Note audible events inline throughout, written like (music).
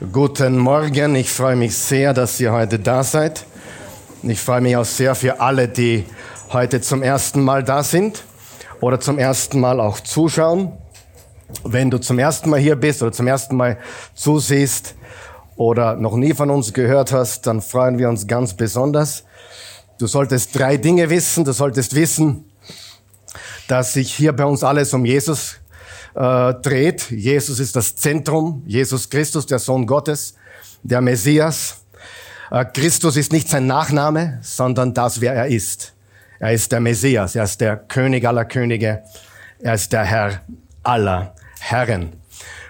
Guten Morgen, ich freue mich sehr, dass ihr heute da seid. Ich freue mich auch sehr für alle, die heute zum ersten Mal da sind oder zum ersten Mal auch zuschauen. Wenn du zum ersten Mal hier bist oder zum ersten Mal zusiehst oder noch nie von uns gehört hast, dann freuen wir uns ganz besonders. Du solltest drei Dinge wissen. Du solltest wissen, dass sich hier bei uns alles um Jesus äh, dreht. Jesus ist das Zentrum. Jesus Christus, der Sohn Gottes, der Messias. Äh, Christus ist nicht sein Nachname, sondern das, wer er ist. Er ist der Messias. Er ist der König aller Könige. Er ist der Herr aller Herren.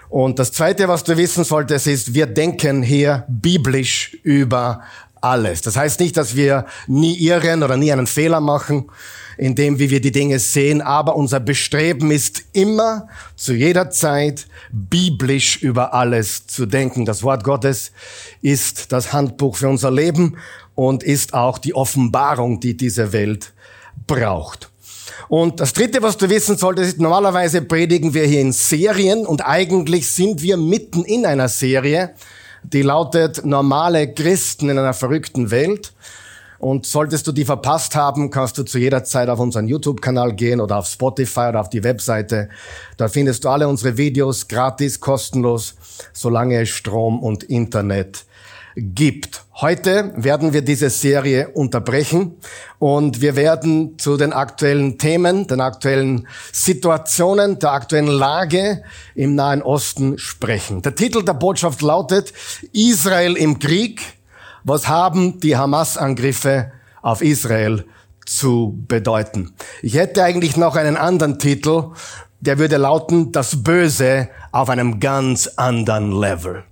Und das Zweite, was du wissen solltest, ist, wir denken hier biblisch über alles. Das heißt nicht, dass wir nie irren oder nie einen Fehler machen, in dem, wie wir die Dinge sehen, aber unser Bestreben ist immer, zu jeder Zeit, biblisch über alles zu denken. Das Wort Gottes ist das Handbuch für unser Leben und ist auch die Offenbarung, die diese Welt braucht. Und das Dritte, was du wissen solltest, ist, normalerweise predigen wir hier in Serien und eigentlich sind wir mitten in einer Serie, die lautet Normale Christen in einer verrückten Welt. Und solltest du die verpasst haben, kannst du zu jeder Zeit auf unseren YouTube-Kanal gehen oder auf Spotify oder auf die Webseite. Da findest du alle unsere Videos gratis, kostenlos, solange es Strom und Internet gibt. Heute werden wir diese Serie unterbrechen und wir werden zu den aktuellen Themen, den aktuellen Situationen, der aktuellen Lage im Nahen Osten sprechen. Der Titel der Botschaft lautet Israel im Krieg. Was haben die Hamas-Angriffe auf Israel zu bedeuten? Ich hätte eigentlich noch einen anderen Titel, der würde lauten Das Böse auf einem ganz anderen Level.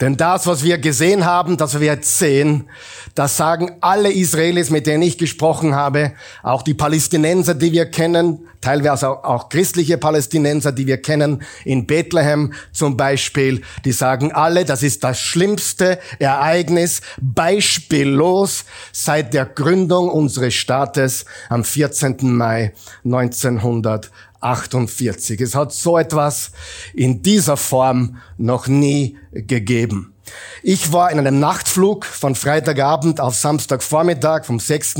Denn das, was wir gesehen haben, das wir jetzt sehen, das sagen alle Israelis, mit denen ich gesprochen habe, auch die Palästinenser, die wir kennen, teilweise auch, christliche Palästinenser, die wir kennen, in Bethlehem zum Beispiel, die sagen alle, das ist das schlimmste Ereignis, beispiellos seit der Gründung unseres Staates am 14. Mai 1900. 48. Es hat so etwas in dieser Form noch nie gegeben. Ich war in einem Nachtflug von Freitagabend auf Samstagvormittag, vom 6.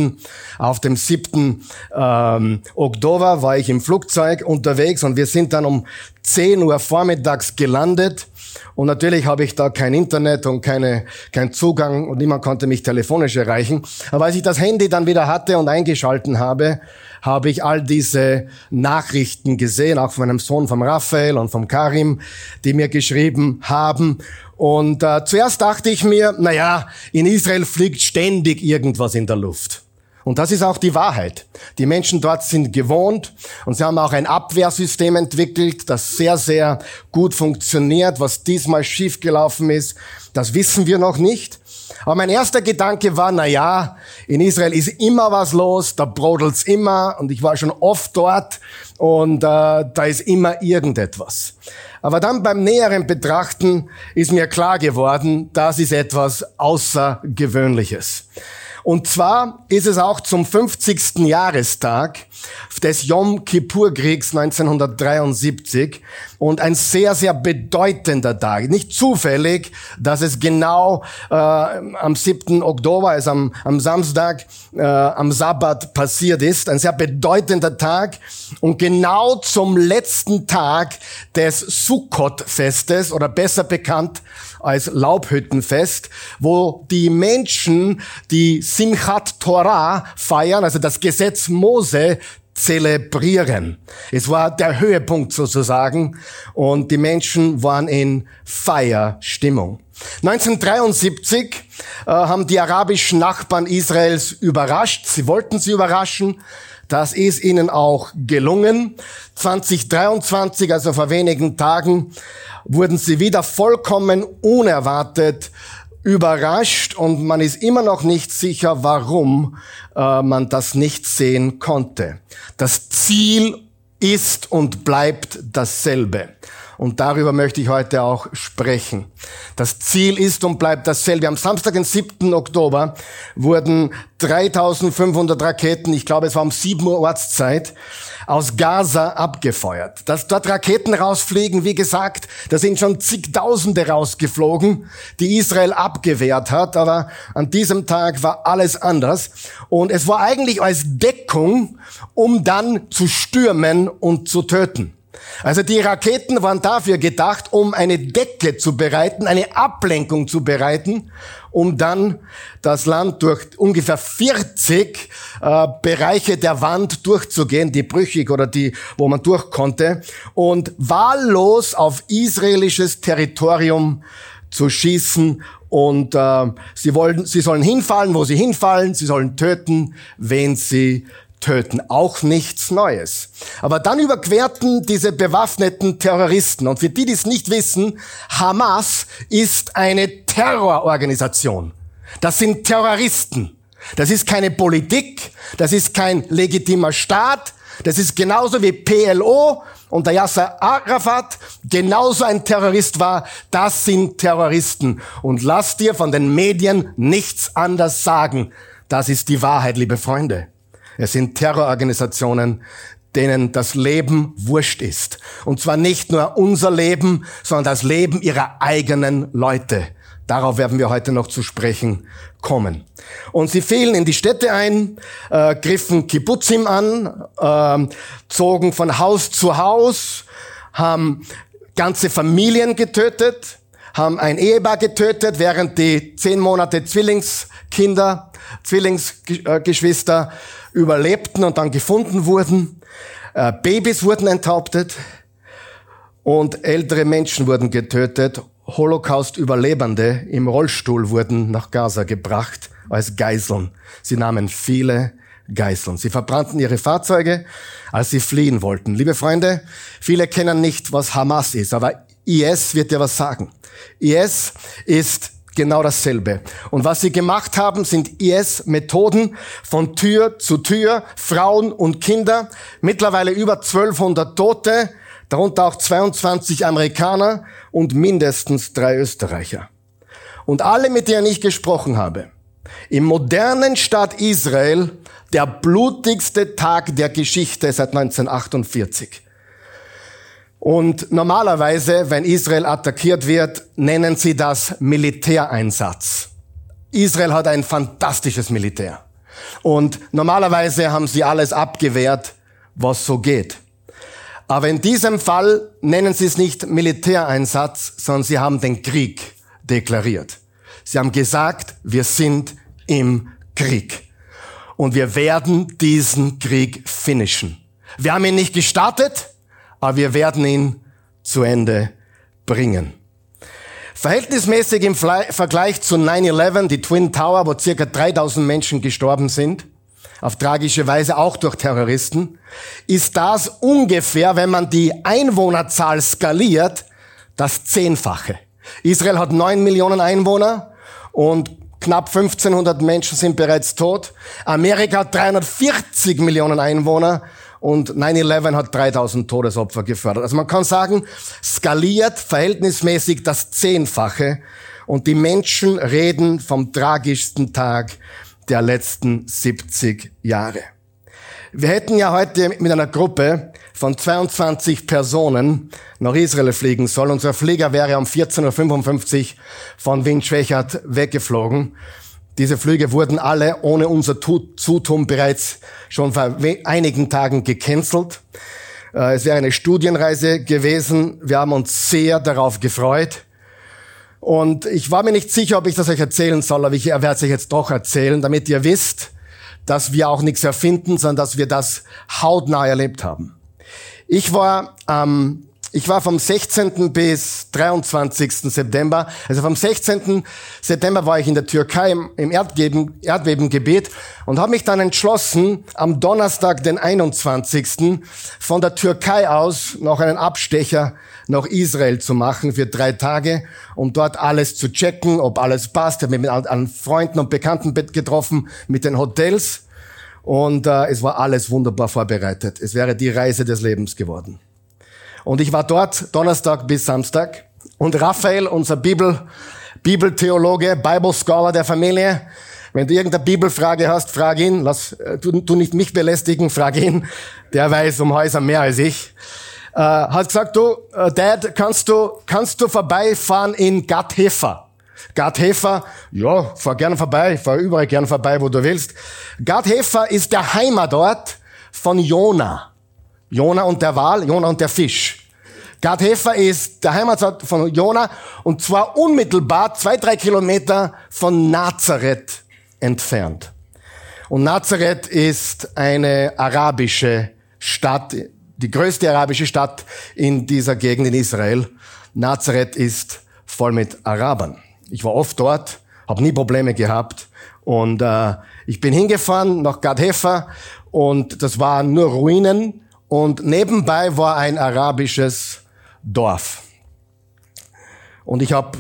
auf dem 7. Ähm, Oktober war ich im Flugzeug unterwegs und wir sind dann um 10 Uhr vormittags gelandet. Und natürlich habe ich da kein Internet und keine, kein Zugang und niemand konnte mich telefonisch erreichen. Aber als ich das Handy dann wieder hatte und eingeschalten habe, habe ich all diese Nachrichten gesehen, auch von meinem Sohn, vom Raphael und vom Karim, die mir geschrieben haben. Und äh, zuerst dachte ich mir, na ja, in Israel fliegt ständig irgendwas in der Luft. Und das ist auch die Wahrheit. Die Menschen dort sind gewohnt und sie haben auch ein Abwehrsystem entwickelt, das sehr, sehr gut funktioniert. Was diesmal schiefgelaufen ist, das wissen wir noch nicht. Aber mein erster Gedanke war, na ja, in Israel ist immer was los, da brodelt's immer und ich war schon oft dort und äh, da ist immer irgendetwas. Aber dann beim näheren Betrachten ist mir klar geworden, das ist etwas Außergewöhnliches. Und zwar ist es auch zum 50. Jahrestag des Yom Kippur-Kriegs 1973 und ein sehr, sehr bedeutender Tag. Nicht zufällig, dass es genau äh, am 7. Oktober, also am, am Samstag, äh, am Sabbat passiert ist. Ein sehr bedeutender Tag und genau zum letzten Tag des Sukkot-Festes oder besser bekannt als Laubhüttenfest, wo die Menschen die Simchat Torah feiern, also das Gesetz Mose zelebrieren. Es war der Höhepunkt sozusagen und die Menschen waren in Feierstimmung. 1973 äh, haben die arabischen Nachbarn Israels überrascht. Sie wollten sie überraschen. Das ist ihnen auch gelungen. 2023, also vor wenigen Tagen, wurden sie wieder vollkommen unerwartet überrascht und man ist immer noch nicht sicher, warum äh, man das nicht sehen konnte. Das Ziel ist und bleibt dasselbe. Und darüber möchte ich heute auch sprechen. Das Ziel ist und bleibt dasselbe. Am Samstag, den 7. Oktober, wurden 3500 Raketen, ich glaube es war um 7 Uhr Ortszeit, aus Gaza abgefeuert. Dass dort Raketen rausfliegen, wie gesagt, da sind schon zigtausende rausgeflogen, die Israel abgewehrt hat, aber an diesem Tag war alles anders. Und es war eigentlich als Deckung, um dann zu stürmen und zu töten. Also die Raketen waren dafür gedacht, um eine Decke zu bereiten, eine Ablenkung zu bereiten, um dann das Land durch ungefähr 40 äh, Bereiche der Wand durchzugehen, die brüchig oder die, wo man durch konnte, und wahllos auf israelisches Territorium zu schießen und äh, sie wollen, sie sollen hinfallen, wo sie hinfallen, sie sollen töten, wen sie töten. Auch nichts Neues. Aber dann überquerten diese bewaffneten Terroristen. Und für die, die es nicht wissen, Hamas ist eine Terrororganisation. Das sind Terroristen. Das ist keine Politik. Das ist kein legitimer Staat. Das ist genauso wie PLO und der Yasser Arafat genauso ein Terrorist war. Das sind Terroristen. Und lass dir von den Medien nichts anders sagen. Das ist die Wahrheit, liebe Freunde. Es sind Terrororganisationen, denen das Leben wurscht ist. Und zwar nicht nur unser Leben, sondern das Leben ihrer eigenen Leute. Darauf werden wir heute noch zu sprechen kommen. Und sie fielen in die Städte ein, äh, griffen Kibbutzim an, äh, zogen von Haus zu Haus, haben ganze Familien getötet, haben ein Ehepaar getötet, während die zehn Monate Zwillingskinder, Zwillingsgeschwister überlebten und dann gefunden wurden. Äh, Babys wurden enthauptet und ältere Menschen wurden getötet. Holocaust-Überlebende im Rollstuhl wurden nach Gaza gebracht als Geiseln. Sie nahmen viele Geiseln. Sie verbrannten ihre Fahrzeuge, als sie fliehen wollten. Liebe Freunde, viele kennen nicht, was Hamas ist, aber IS wird dir was sagen. IS ist genau dasselbe. Und was sie gemacht haben, sind IS-Methoden von Tür zu Tür, Frauen und Kinder, mittlerweile über 1200 Tote, darunter auch 22 Amerikaner und mindestens drei Österreicher. Und alle, mit denen ich gesprochen habe, im modernen Staat Israel der blutigste Tag der Geschichte seit 1948. Und normalerweise, wenn Israel attackiert wird, nennen sie das Militäreinsatz. Israel hat ein fantastisches Militär. Und normalerweise haben sie alles abgewehrt, was so geht. Aber in diesem Fall nennen sie es nicht Militäreinsatz, sondern sie haben den Krieg deklariert. Sie haben gesagt, wir sind im Krieg. Und wir werden diesen Krieg finishen. Wir haben ihn nicht gestartet, aber wir werden ihn zu Ende bringen. Verhältnismäßig im Vergleich zu 9-11, die Twin Tower, wo circa 3000 Menschen gestorben sind, auf tragische Weise auch durch Terroristen, ist das ungefähr, wenn man die Einwohnerzahl skaliert, das Zehnfache. Israel hat 9 Millionen Einwohner und knapp 1500 Menschen sind bereits tot. Amerika hat 340 Millionen Einwohner und 9-11 hat 3000 Todesopfer gefördert. Also man kann sagen, skaliert verhältnismäßig das Zehnfache und die Menschen reden vom tragischsten Tag der letzten 70 Jahre. Wir hätten ja heute mit einer Gruppe von 22 Personen nach Israel fliegen sollen. Unser Flieger wäre um 14.55 Uhr von Wien Schwächert weggeflogen. Diese Flüge wurden alle ohne unser Zutun bereits schon vor einigen Tagen gecancelt. Äh, es wäre eine Studienreise gewesen. Wir haben uns sehr darauf gefreut. Und ich war mir nicht sicher, ob ich das euch erzählen soll, aber ich werde es euch jetzt doch erzählen, damit ihr wisst, dass wir auch nichts erfinden, sondern dass wir das hautnah erlebt haben. Ich war am ich war vom 16. bis 23. September, also vom 16. September war ich in der Türkei im Erdbeben, Erdbebengebiet und habe mich dann entschlossen, am Donnerstag, den 21. von der Türkei aus noch einen Abstecher nach Israel zu machen für drei Tage, um dort alles zu checken, ob alles passt. Ich habe mich mit an Freunden und Bekannten getroffen, mit den Hotels und äh, es war alles wunderbar vorbereitet. Es wäre die Reise des Lebens geworden. Und ich war dort Donnerstag bis Samstag. Und Raphael, unser Bibel, Bibeltheologe, Bible Scholar der Familie, wenn du irgendeine Bibelfrage hast, frag ihn. Lass, du, du nicht mich belästigen, frag ihn. Der weiß um Häuser mehr als ich. Äh, hat gesagt, du, äh, Dad, kannst du, kannst du vorbeifahren in Gatthefer? Gatthefer, ja, fahr gerne vorbei, fahr überall gerne vorbei, wo du willst. Gatthefer ist der Heimatort von Jona. Jona und der Wal, Jona und der Fisch. Gathefer ist der Heimatort von Jona und zwar unmittelbar zwei, drei Kilometer von Nazareth entfernt. Und Nazareth ist eine arabische Stadt, die größte arabische Stadt in dieser Gegend in Israel. Nazareth ist voll mit Arabern. Ich war oft dort, habe nie Probleme gehabt und äh, ich bin hingefahren nach Gadhefa und das waren nur Ruinen und nebenbei war ein arabisches Dorf. Und ich habe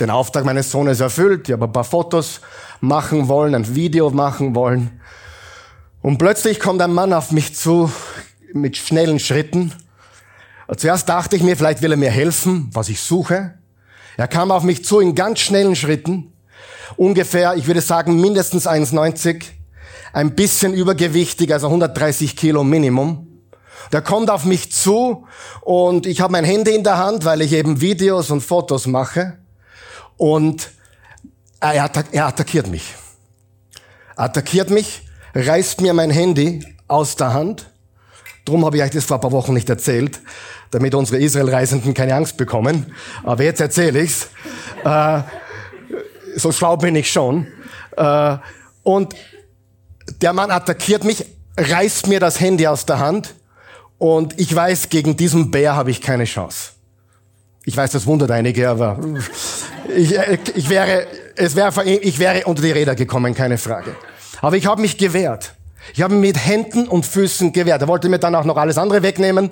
den Auftrag meines Sohnes erfüllt. Ich habe ein paar Fotos machen wollen, ein Video machen wollen. Und plötzlich kommt ein Mann auf mich zu mit schnellen Schritten. Zuerst dachte ich mir, vielleicht will er mir helfen, was ich suche. Er kam auf mich zu in ganz schnellen Schritten. Ungefähr, ich würde sagen, mindestens 1,90. Ein bisschen übergewichtig, also 130 Kilo Minimum. Der kommt auf mich zu und ich habe mein Handy in der Hand, weil ich eben Videos und Fotos mache. Und er, attack er attackiert mich. Attackiert mich, reißt mir mein Handy aus der Hand. Drum habe ich euch das vor ein paar Wochen nicht erzählt, damit unsere Israel-Reisenden keine Angst bekommen. Aber jetzt erzähle ich's. Äh, so schlau bin ich schon. Äh, und der Mann attackiert mich, reißt mir das Handy aus der Hand und ich weiß, gegen diesen Bär habe ich keine Chance. Ich weiß, das wundert einige, aber ich, ich, wäre, es wäre, ich wäre unter die Räder gekommen, keine Frage. Aber ich habe mich gewehrt. Ich habe mit Händen und Füßen gewehrt. Er wollte mir dann auch noch alles andere wegnehmen.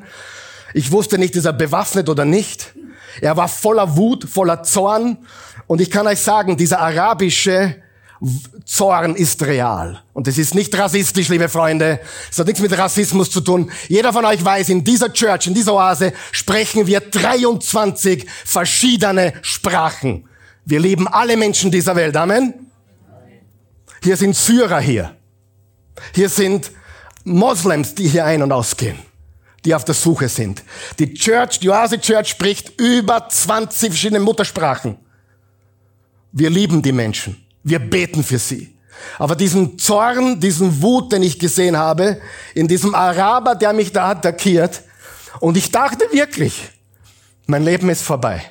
Ich wusste nicht, ist er bewaffnet oder nicht. Er war voller Wut, voller Zorn. Und ich kann euch sagen, dieser arabische Zorn ist real. Und es ist nicht rassistisch, liebe Freunde. Es hat nichts mit Rassismus zu tun. Jeder von euch weiß, in dieser Church, in dieser Oase sprechen wir 23 verschiedene Sprachen. Wir lieben alle Menschen dieser Welt. Amen. Hier sind Syrer hier. Hier sind Moslems, die hier ein- und ausgehen, die auf der Suche sind. Die Church, die Oase Church spricht über 20 verschiedene Muttersprachen. Wir lieben die Menschen. Wir beten für sie. Aber diesen Zorn, diesen Wut, den ich gesehen habe, in diesem Araber, der mich da attackiert, und ich dachte wirklich, mein Leben ist vorbei.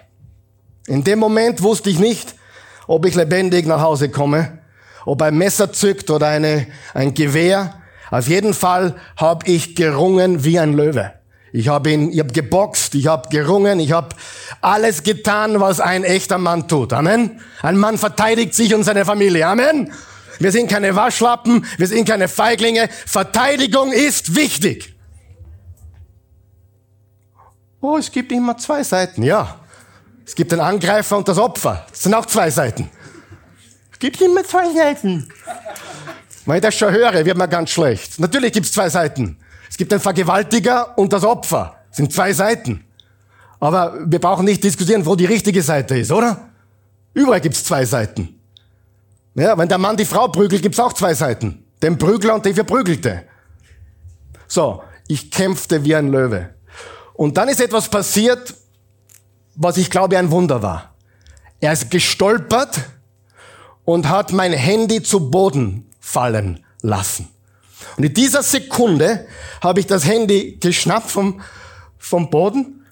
In dem Moment wusste ich nicht, ob ich lebendig nach Hause komme, ob ein Messer zückt oder eine, ein Gewehr. Auf jeden Fall habe ich gerungen wie ein Löwe. Ich habe ihn, ich habe geboxt, ich habe gerungen, ich habe alles getan, was ein echter Mann tut. Amen. Ein Mann verteidigt sich und seine Familie. Amen. Wir sind keine Waschlappen, wir sind keine Feiglinge. Verteidigung ist wichtig. Oh, es gibt immer zwei Seiten. Ja. Es gibt den Angreifer und das Opfer. Das sind auch zwei Seiten. Es gibt immer zwei Seiten. Wenn ich das schon höre, wird mir ganz schlecht. Natürlich gibt es zwei Seiten. Es gibt den Vergewaltiger und das Opfer. Das sind zwei Seiten. Aber wir brauchen nicht diskutieren, wo die richtige Seite ist, oder? Überall gibt's zwei Seiten. Ja, wenn der Mann die Frau prügelt, gibt's auch zwei Seiten. Den Prügler und den Verprügelte. So, ich kämpfte wie ein Löwe. Und dann ist etwas passiert, was ich glaube ein Wunder war. Er ist gestolpert und hat mein Handy zu Boden fallen lassen. Und in dieser Sekunde habe ich das Handy geschnappt vom, vom Boden,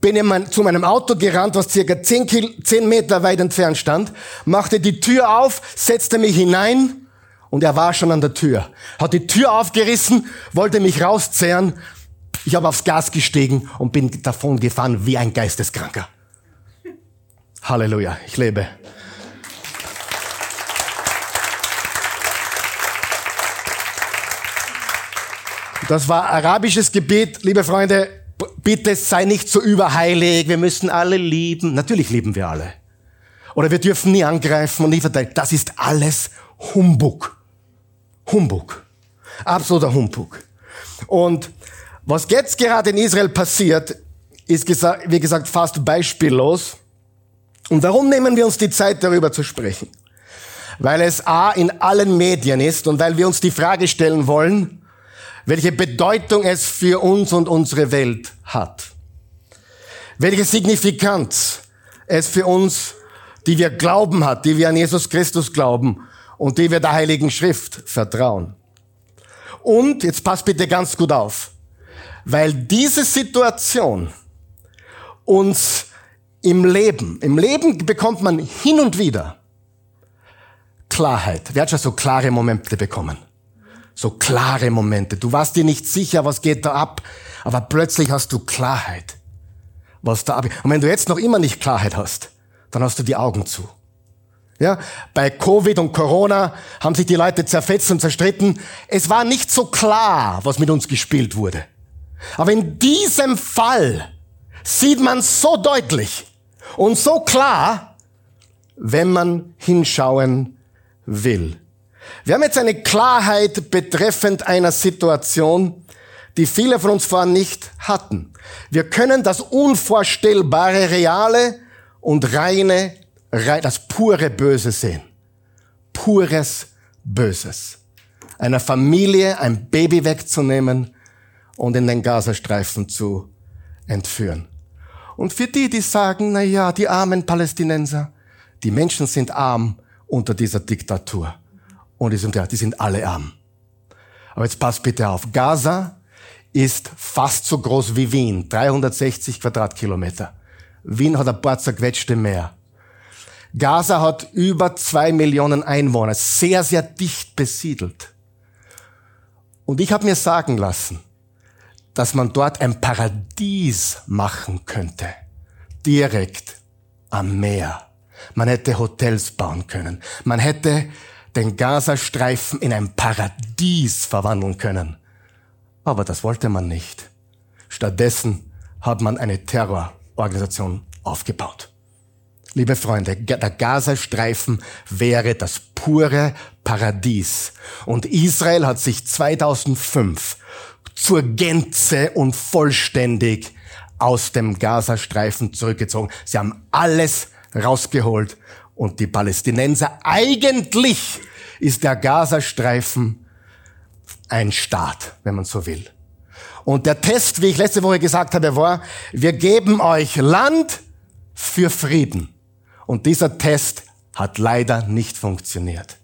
bin in mein, zu meinem Auto gerannt, was circa 10, Kil 10 Meter weit entfernt stand, machte die Tür auf, setzte mich hinein und er war schon an der Tür. Hat die Tür aufgerissen, wollte mich rauszehren. Ich habe aufs Gas gestiegen und bin davon gefahren wie ein Geisteskranker. Halleluja, ich lebe. Das war arabisches Gebet, liebe Freunde. Bitte sei nicht so überheilig. Wir müssen alle lieben. Natürlich lieben wir alle. Oder wir dürfen nie angreifen und nie verteidigen. Das ist alles Humbug. Humbug. Absoluter Humbug. Und was jetzt gerade in Israel passiert, ist, wie gesagt, fast beispiellos. Und warum nehmen wir uns die Zeit, darüber zu sprechen? Weil es A in allen Medien ist und weil wir uns die Frage stellen wollen, welche Bedeutung es für uns und unsere Welt hat. Welche Signifikanz es für uns, die wir glauben hat, die wir an Jesus Christus glauben und die wir der Heiligen Schrift vertrauen. Und, jetzt passt bitte ganz gut auf, weil diese Situation uns im Leben, im Leben bekommt man hin und wieder Klarheit. Wer hat schon so klare Momente bekommen? So klare Momente. Du warst dir nicht sicher, was geht da ab, aber plötzlich hast du Klarheit, was da ab. Und wenn du jetzt noch immer nicht Klarheit hast, dann hast du die Augen zu. Ja, bei Covid und Corona haben sich die Leute zerfetzt und zerstritten. Es war nicht so klar, was mit uns gespielt wurde. Aber in diesem Fall sieht man so deutlich und so klar, wenn man hinschauen will. Wir haben jetzt eine Klarheit betreffend einer Situation, die viele von uns vorher nicht hatten. Wir können das unvorstellbare, reale und reine, das pure Böse sehen. Pures Böses. Einer Familie ein Baby wegzunehmen und in den Gazastreifen zu entführen. Und für die, die sagen, na ja, die armen Palästinenser, die Menschen sind arm unter dieser Diktatur. Und die sind, ja, die sind alle arm. Aber jetzt passt bitte auf. Gaza ist fast so groß wie Wien. 360 Quadratkilometer. Wien hat ein paar zerquetschte mehr. Gaza hat über zwei Millionen Einwohner. Sehr, sehr dicht besiedelt. Und ich habe mir sagen lassen, dass man dort ein Paradies machen könnte. Direkt am Meer. Man hätte Hotels bauen können. Man hätte den Gazastreifen in ein Paradies verwandeln können. Aber das wollte man nicht. Stattdessen hat man eine Terrororganisation aufgebaut. Liebe Freunde, der Gazastreifen wäre das pure Paradies. Und Israel hat sich 2005 zur Gänze und vollständig aus dem Gazastreifen zurückgezogen. Sie haben alles rausgeholt und die Palästinenser, eigentlich ist der Gazastreifen ein Staat, wenn man so will. Und der Test, wie ich letzte Woche gesagt habe, war, wir geben euch Land für Frieden. Und dieser Test hat leider nicht funktioniert.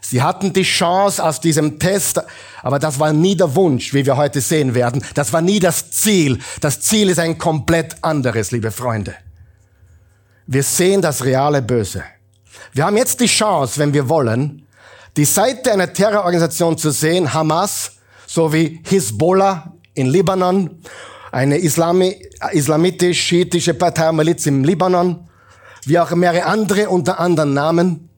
Sie hatten die Chance aus diesem Test, aber das war nie der Wunsch, wie wir heute sehen werden. Das war nie das Ziel. Das Ziel ist ein komplett anderes, liebe Freunde. Wir sehen das reale Böse. Wir haben jetzt die Chance, wenn wir wollen, die Seite einer Terrororganisation zu sehen, Hamas, sowie Hisbollah in Libanon, eine Islami islamitisch-schiitische Partei Miliz im Libanon, wie auch mehrere andere unter anderen Namen.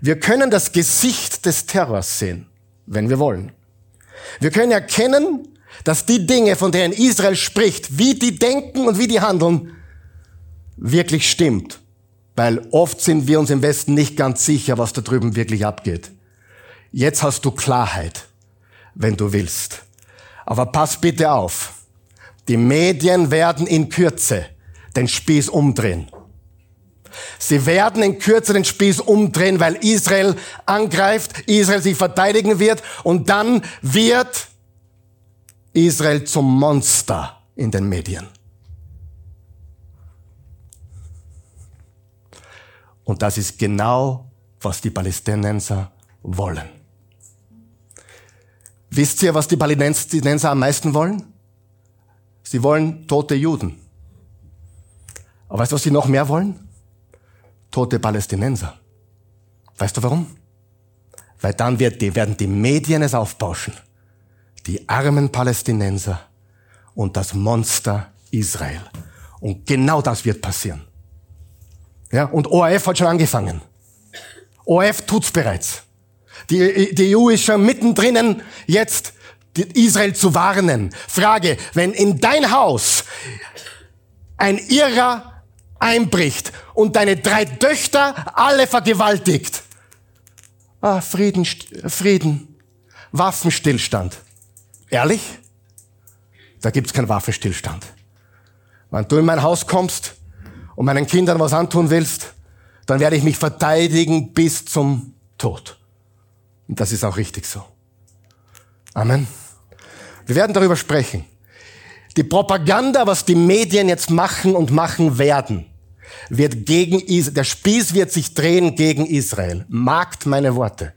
Wir können das Gesicht des Terrors sehen, wenn wir wollen. Wir können erkennen, dass die Dinge, von denen Israel spricht, wie die denken und wie die handeln, wirklich stimmt. Weil oft sind wir uns im Westen nicht ganz sicher, was da drüben wirklich abgeht. Jetzt hast du Klarheit, wenn du willst. Aber pass bitte auf. Die Medien werden in Kürze den Spieß umdrehen. Sie werden in Kürze den Spieß umdrehen, weil Israel angreift, Israel sich verteidigen wird und dann wird Israel zum Monster in den Medien. Und das ist genau, was die Palästinenser wollen. Wisst ihr, was die Palästinenser am meisten wollen? Sie wollen tote Juden. Aber weißt du, was sie noch mehr wollen? tote Palästinenser. Weißt du warum? Weil dann wird die, werden die Medien es aufbauschen. Die armen Palästinenser und das Monster Israel. Und genau das wird passieren. Ja, und ORF hat schon angefangen. ORF tut's bereits. Die, die EU ist schon mittendrin, jetzt Israel zu warnen. Frage, wenn in dein Haus ein Irrer einbricht und deine drei Töchter alle vergewaltigt. Ah, Frieden, Frieden, Waffenstillstand. Ehrlich? Da gibt's keinen Waffenstillstand. Wenn du in mein Haus kommst und meinen Kindern was antun willst, dann werde ich mich verteidigen bis zum Tod. Und das ist auch richtig so. Amen. Wir werden darüber sprechen. Die Propaganda, was die Medien jetzt machen und machen werden, wird gegen Israel, der Spieß wird sich drehen gegen Israel. Magt meine Worte.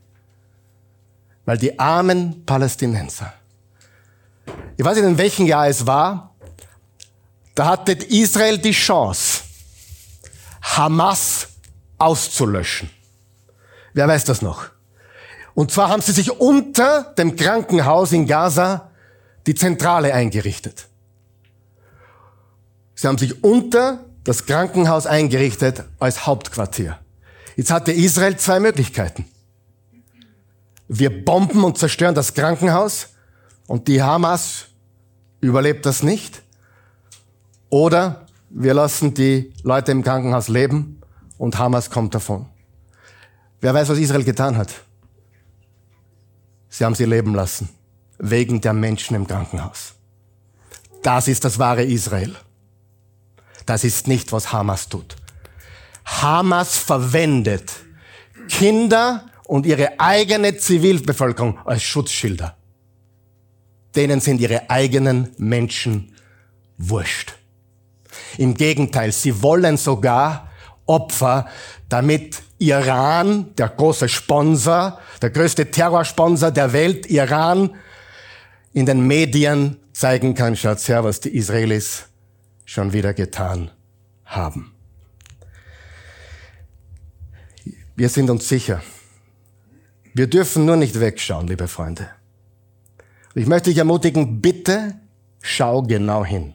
Weil die armen Palästinenser, ich weiß nicht, in welchem Jahr es war, da hatte Israel die Chance, Hamas auszulöschen. Wer weiß das noch? Und zwar haben sie sich unter dem Krankenhaus in Gaza die Zentrale eingerichtet. Sie haben sich unter das Krankenhaus eingerichtet als Hauptquartier. Jetzt hatte Israel zwei Möglichkeiten. Wir bomben und zerstören das Krankenhaus und die Hamas überlebt das nicht. Oder wir lassen die Leute im Krankenhaus leben und Hamas kommt davon. Wer weiß, was Israel getan hat? Sie haben sie leben lassen, wegen der Menschen im Krankenhaus. Das ist das wahre Israel. Das ist nicht, was Hamas tut. Hamas verwendet Kinder und ihre eigene Zivilbevölkerung als Schutzschilder. Denen sind ihre eigenen Menschen wurscht. Im Gegenteil, sie wollen sogar Opfer, damit Iran, der große Sponsor, der größte Terrorsponsor der Welt, Iran, in den Medien zeigen kann, schaut her, was die Israelis schon wieder getan haben. Wir sind uns sicher. Wir dürfen nur nicht wegschauen, liebe Freunde. Ich möchte dich ermutigen, bitte schau genau hin.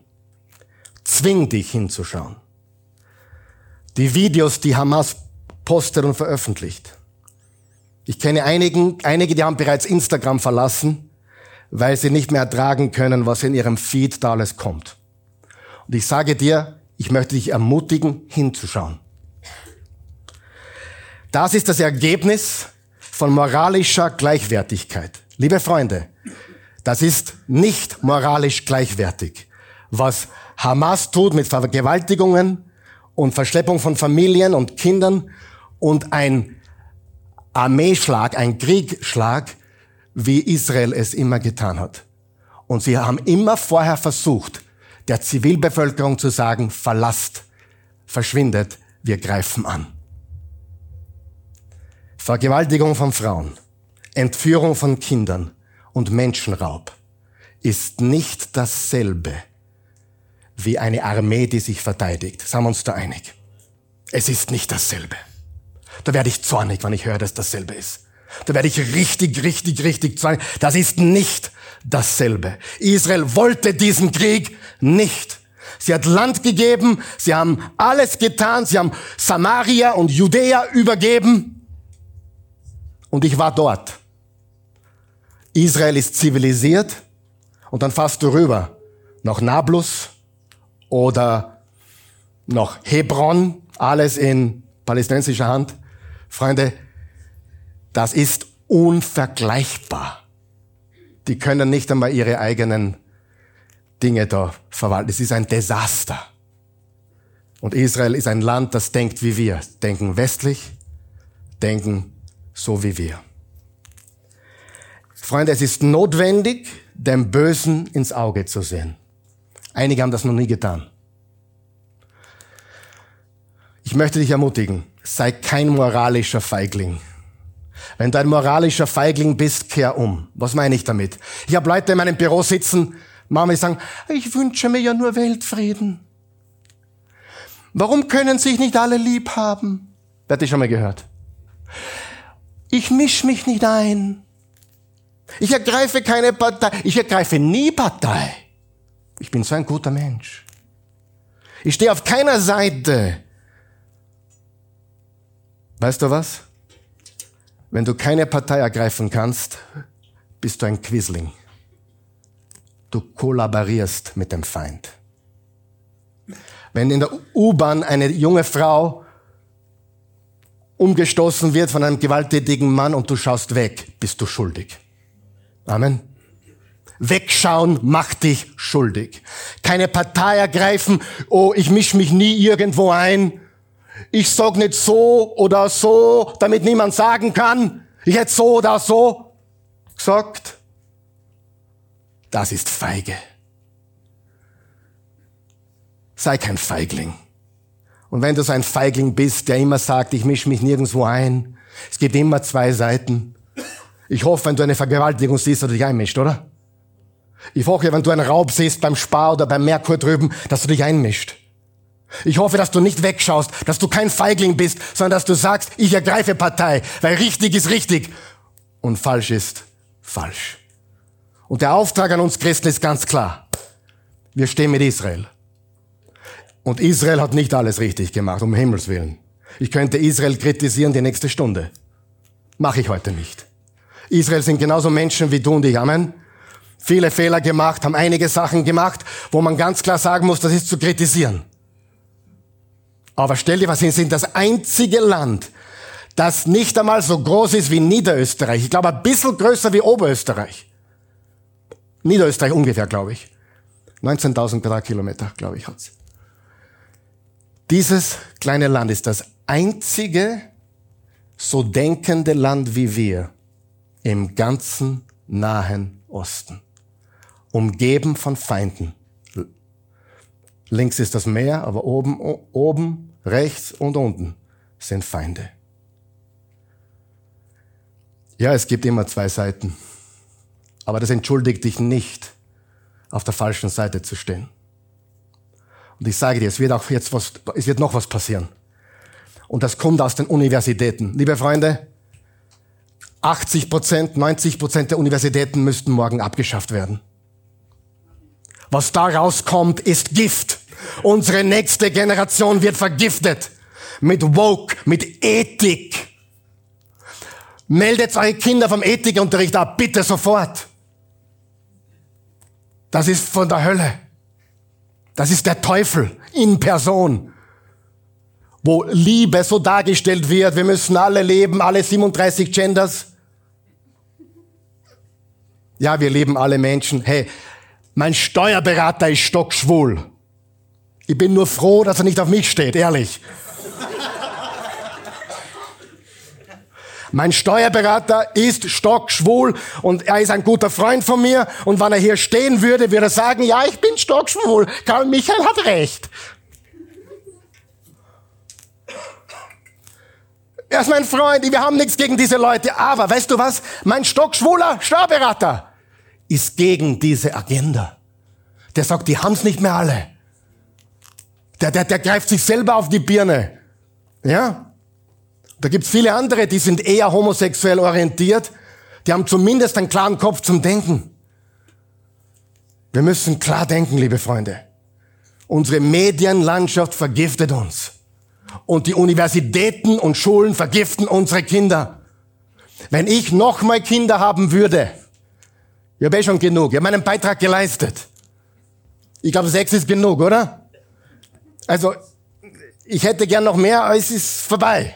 Zwing dich hinzuschauen. Die Videos, die Hamas postet und veröffentlicht. Ich kenne einigen, einige, die haben bereits Instagram verlassen, weil sie nicht mehr ertragen können, was in ihrem Feed da alles kommt. Und ich sage dir, ich möchte dich ermutigen, hinzuschauen. Das ist das Ergebnis von moralischer Gleichwertigkeit. Liebe Freunde, das ist nicht moralisch gleichwertig. Was Hamas tut mit Vergewaltigungen und Verschleppung von Familien und Kindern und ein Armeeschlag, ein Kriegsschlag, wie Israel es immer getan hat. Und sie haben immer vorher versucht, der Zivilbevölkerung zu sagen, verlasst, verschwindet, wir greifen an. Vergewaltigung von Frauen, Entführung von Kindern und Menschenraub ist nicht dasselbe wie eine Armee, die sich verteidigt. Sagen wir uns da einig. Es ist nicht dasselbe. Da werde ich zornig, wenn ich höre, dass dasselbe ist. Da werde ich richtig, richtig, richtig zornig. Das ist nicht dasselbe. Israel wollte diesen Krieg nicht. Sie hat Land gegeben, sie haben alles getan, sie haben Samaria und Judäa übergeben. Und ich war dort. Israel ist zivilisiert und dann fährst du rüber nach Nablus oder nach Hebron, alles in palästinensischer Hand. Freunde, das ist unvergleichbar. Die können nicht einmal ihre eigenen Dinge da verwalten. Es ist ein Desaster. Und Israel ist ein Land, das denkt wie wir, denken westlich, denken so wie wir. Freunde, es ist notwendig, dem Bösen ins Auge zu sehen. Einige haben das noch nie getan. Ich möchte dich ermutigen, sei kein moralischer Feigling. Wenn du ein moralischer Feigling bist, kehr um. Was meine ich damit? Ich habe Leute in meinem Büro sitzen, Mama sagen, ich wünsche mir ja nur Weltfrieden. Warum können sich nicht alle lieb haben? Wer hat das schon mal gehört? Ich misch mich nicht ein. Ich ergreife keine Partei. Ich ergreife nie Partei. Ich bin so ein guter Mensch. Ich stehe auf keiner Seite. Weißt du was? Wenn du keine Partei ergreifen kannst, bist du ein Quisling. Du kollaborierst mit dem Feind. Wenn in der U-Bahn eine junge Frau umgestoßen wird von einem gewalttätigen Mann und du schaust weg, bist du schuldig. Amen. Wegschauen macht dich schuldig. Keine Partei ergreifen, oh, ich misch mich nie irgendwo ein. Ich sag nicht so oder so, damit niemand sagen kann, ich hätte so oder so gesagt. Das ist feige. Sei kein Feigling. Und wenn du so ein Feigling bist, der immer sagt, ich mische mich nirgendwo ein, es gibt immer zwei Seiten. Ich hoffe, wenn du eine Vergewaltigung siehst, dass du dich einmischt, oder? Ich hoffe, wenn du einen Raub siehst beim Spar oder beim Merkur drüben, dass du dich einmischt. Ich hoffe, dass du nicht wegschaust, dass du kein Feigling bist, sondern dass du sagst, ich ergreife Partei, weil richtig ist richtig und falsch ist falsch. Und der Auftrag an uns Christen ist ganz klar. Wir stehen mit Israel. Und Israel hat nicht alles richtig gemacht, um Himmels Willen. Ich könnte Israel kritisieren die nächste Stunde. Mache ich heute nicht. Israel sind genauso Menschen wie du und ich. Amen. Viele Fehler gemacht, haben einige Sachen gemacht, wo man ganz klar sagen muss, das ist zu kritisieren. Aber stell dir was hin, sind das einzige Land, das nicht einmal so groß ist wie Niederösterreich. Ich glaube, ein bisschen größer wie Oberösterreich. Niederösterreich ungefähr, glaube ich. 19.000 Quadratkilometer, glaube ich, hat's. Dieses kleine Land ist das einzige so denkende Land wie wir im ganzen Nahen Osten. Umgeben von Feinden. Links ist das Meer, aber oben, oben, rechts und unten sind Feinde. Ja, es gibt immer zwei Seiten. Aber das entschuldigt dich nicht, auf der falschen Seite zu stehen. Und ich sage dir, es wird auch jetzt was, es wird noch was passieren. Und das kommt aus den Universitäten. Liebe Freunde, 80 Prozent, 90 Prozent der Universitäten müssten morgen abgeschafft werden. Was da rauskommt, ist Gift. Unsere nächste Generation wird vergiftet. Mit Woke, mit Ethik. Meldet eure Kinder vom Ethikunterricht ab, bitte sofort. Das ist von der Hölle. Das ist der Teufel in Person, wo Liebe so dargestellt wird, wir müssen alle leben, alle 37 Genders. Ja, wir leben alle Menschen. Hey, mein Steuerberater ist stockschwul. Ich bin nur froh, dass er nicht auf mich steht, ehrlich. Mein Steuerberater ist stockschwul und er ist ein guter Freund von mir. Und wenn er hier stehen würde, würde er sagen, ja, ich bin stockschwul. Karl Michael hat recht. Er ist mein Freund, wir haben nichts gegen diese Leute. Aber weißt du was? Mein stockschwuler Steuerberater ist gegen diese Agenda. Der sagt, die haben's nicht mehr alle. Der, der, der greift sich selber auf die Birne. Ja? Da gibt's viele andere, die sind eher homosexuell orientiert. Die haben zumindest einen klaren Kopf zum Denken. Wir müssen klar denken, liebe Freunde. Unsere Medienlandschaft vergiftet uns. Und die Universitäten und Schulen vergiften unsere Kinder. Wenn ich noch mal Kinder haben würde, ich habe eh schon genug, ich habe meinen Beitrag geleistet. Ich glaube, sechs ist genug, oder? Also, ich hätte gern noch mehr, aber es ist vorbei.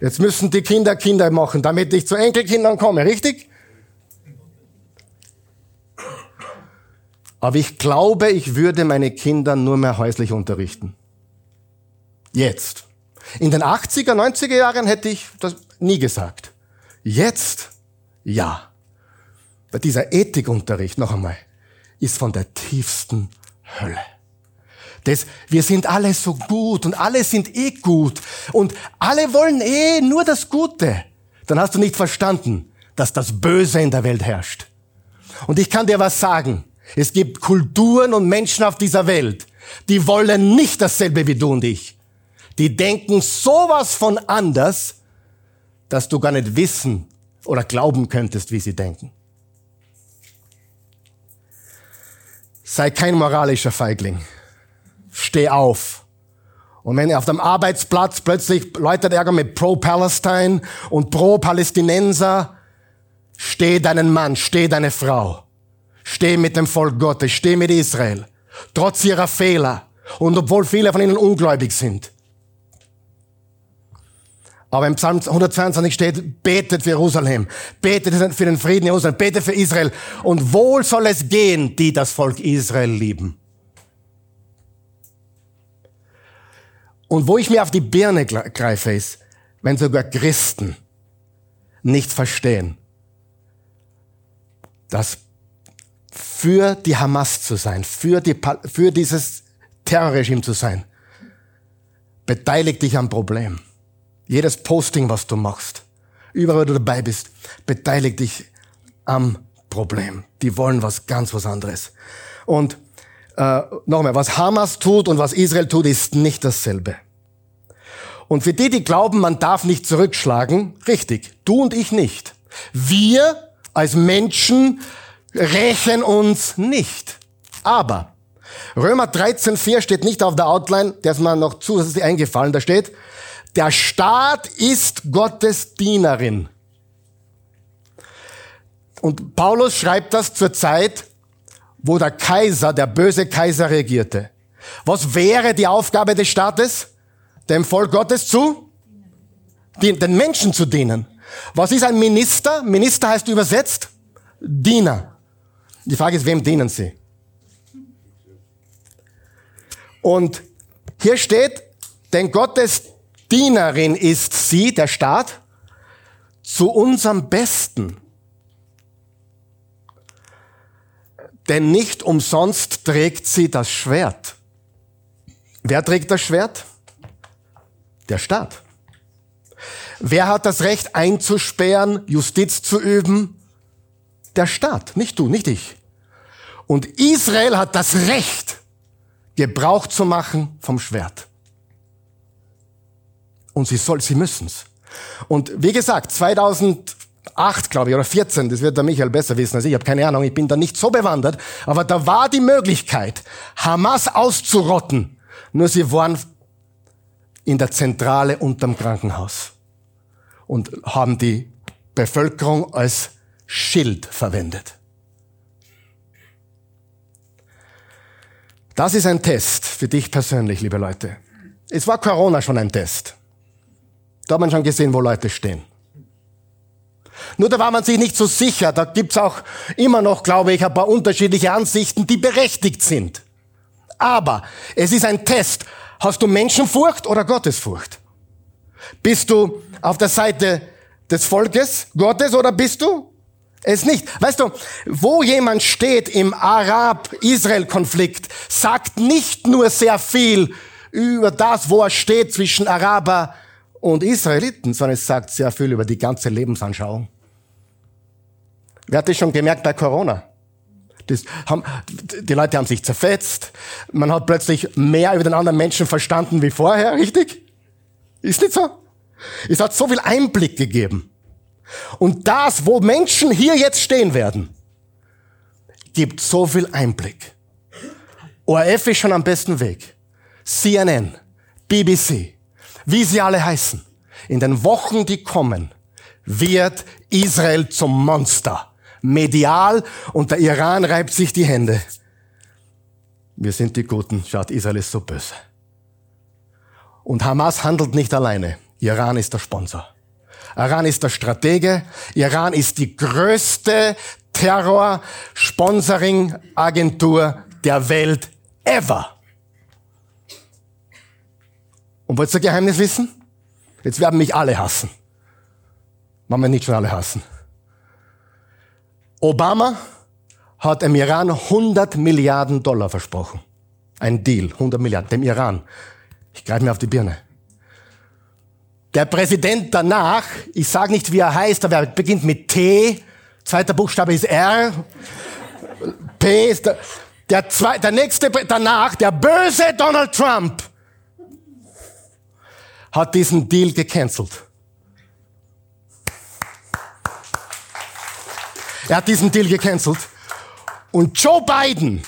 Jetzt müssen die Kinder Kinder machen, damit ich zu Enkelkindern komme, richtig? Aber ich glaube, ich würde meine Kinder nur mehr häuslich unterrichten. Jetzt. In den 80er, 90er Jahren hätte ich das nie gesagt. Jetzt, ja. Dieser Ethikunterricht, noch einmal, ist von der tiefsten Hölle. Das, wir sind alle so gut und alle sind eh gut und alle wollen eh nur das Gute. Dann hast du nicht verstanden, dass das Böse in der Welt herrscht. Und ich kann dir was sagen. Es gibt Kulturen und Menschen auf dieser Welt, die wollen nicht dasselbe wie du und ich. Die denken sowas von anders, dass du gar nicht wissen oder glauben könntest, wie sie denken. Sei kein moralischer Feigling steh auf. Und wenn auf dem Arbeitsplatz plötzlich Leute ärgern mit Pro-Palestine und Pro-Palästinenser, steh deinen Mann, steh deine Frau. Steh mit dem Volk Gottes, steh mit Israel. Trotz ihrer Fehler. Und obwohl viele von ihnen ungläubig sind. Aber im Psalm 122 steht, betet für Jerusalem, betet für den Frieden Jerusalem, betet für Israel. Und wohl soll es gehen, die das Volk Israel lieben. Und wo ich mir auf die Birne greife, ist, wenn sogar Christen nicht verstehen, dass für die Hamas zu sein, für, die, für dieses Terrorregime zu sein, beteiligt dich am Problem. Jedes Posting, was du machst, überall, wo du dabei bist, beteiligt dich am Problem. Die wollen was ganz was anderes. Und äh, nochmal, was Hamas tut und was Israel tut, ist nicht dasselbe. Und für die, die glauben, man darf nicht zurückschlagen, richtig, du und ich nicht. Wir als Menschen rächen uns nicht. Aber Römer 13,4 steht nicht auf der Outline, der ist mir noch zusätzlich eingefallen, da steht, der Staat ist Gottes Dienerin. Und Paulus schreibt das zur Zeit, wo der Kaiser, der böse Kaiser regierte. Was wäre die Aufgabe des Staates? Dem Volk Gottes zu? Den Menschen zu dienen. Was ist ein Minister? Minister heißt übersetzt Diener. Die Frage ist, wem dienen sie? Und hier steht, denn Gottes Dienerin ist sie, der Staat, zu unserem Besten. Denn nicht umsonst trägt sie das Schwert. Wer trägt das Schwert? Der Staat. Wer hat das Recht einzusperren, Justiz zu üben? Der Staat, nicht du, nicht ich. Und Israel hat das Recht, Gebrauch zu machen vom Schwert. Und sie soll, sie müssen's. Und wie gesagt, 2008, glaube ich, oder 14, das wird der Michael besser wissen als ich, ich habe keine Ahnung, ich bin da nicht so bewandert, aber da war die Möglichkeit, Hamas auszurotten. Nur sie waren in der Zentrale unterm Krankenhaus und haben die Bevölkerung als Schild verwendet. Das ist ein Test für dich persönlich, liebe Leute. Es war Corona schon ein Test. Da hat man schon gesehen, wo Leute stehen. Nur da war man sich nicht so sicher. Da gibt's auch immer noch, glaube ich, ein paar unterschiedliche Ansichten, die berechtigt sind. Aber es ist ein Test. Hast du Menschenfurcht oder Gottesfurcht? Bist du auf der Seite des Volkes Gottes oder bist du es nicht? Weißt du, wo jemand steht im Arab-Israel-Konflikt, sagt nicht nur sehr viel über das, wo er steht zwischen Araber und Israeliten, sondern es sagt sehr viel über die ganze Lebensanschauung. Wer hat das schon gemerkt bei Corona? Haben, die Leute haben sich zerfetzt. Man hat plötzlich mehr über den anderen Menschen verstanden wie vorher, richtig? Ist nicht so? Es hat so viel Einblick gegeben. Und das, wo Menschen hier jetzt stehen werden, gibt so viel Einblick. ORF ist schon am besten Weg. CNN, BBC, wie sie alle heißen. In den Wochen, die kommen, wird Israel zum Monster medial und der Iran reibt sich die Hände. Wir sind die Guten. Schaut, Israel ist so böse. Und Hamas handelt nicht alleine. Iran ist der Sponsor. Iran ist der Stratege. Iran ist die größte Terror-Sponsoring-Agentur der Welt ever. Und wollt ihr ein Geheimnis wissen? Jetzt werden mich alle hassen. Wollen wir nicht schon alle hassen. Obama hat dem Iran 100 Milliarden Dollar versprochen. Ein Deal, 100 Milliarden, dem Iran. Ich greife mir auf die Birne. Der Präsident danach, ich sage nicht, wie er heißt, aber er beginnt mit T, zweiter Buchstabe ist R, P ist der, der, zwei, der nächste danach, der böse Donald Trump, hat diesen Deal gecancelt. Er hat diesen Deal gecancelt. Und Joe Biden,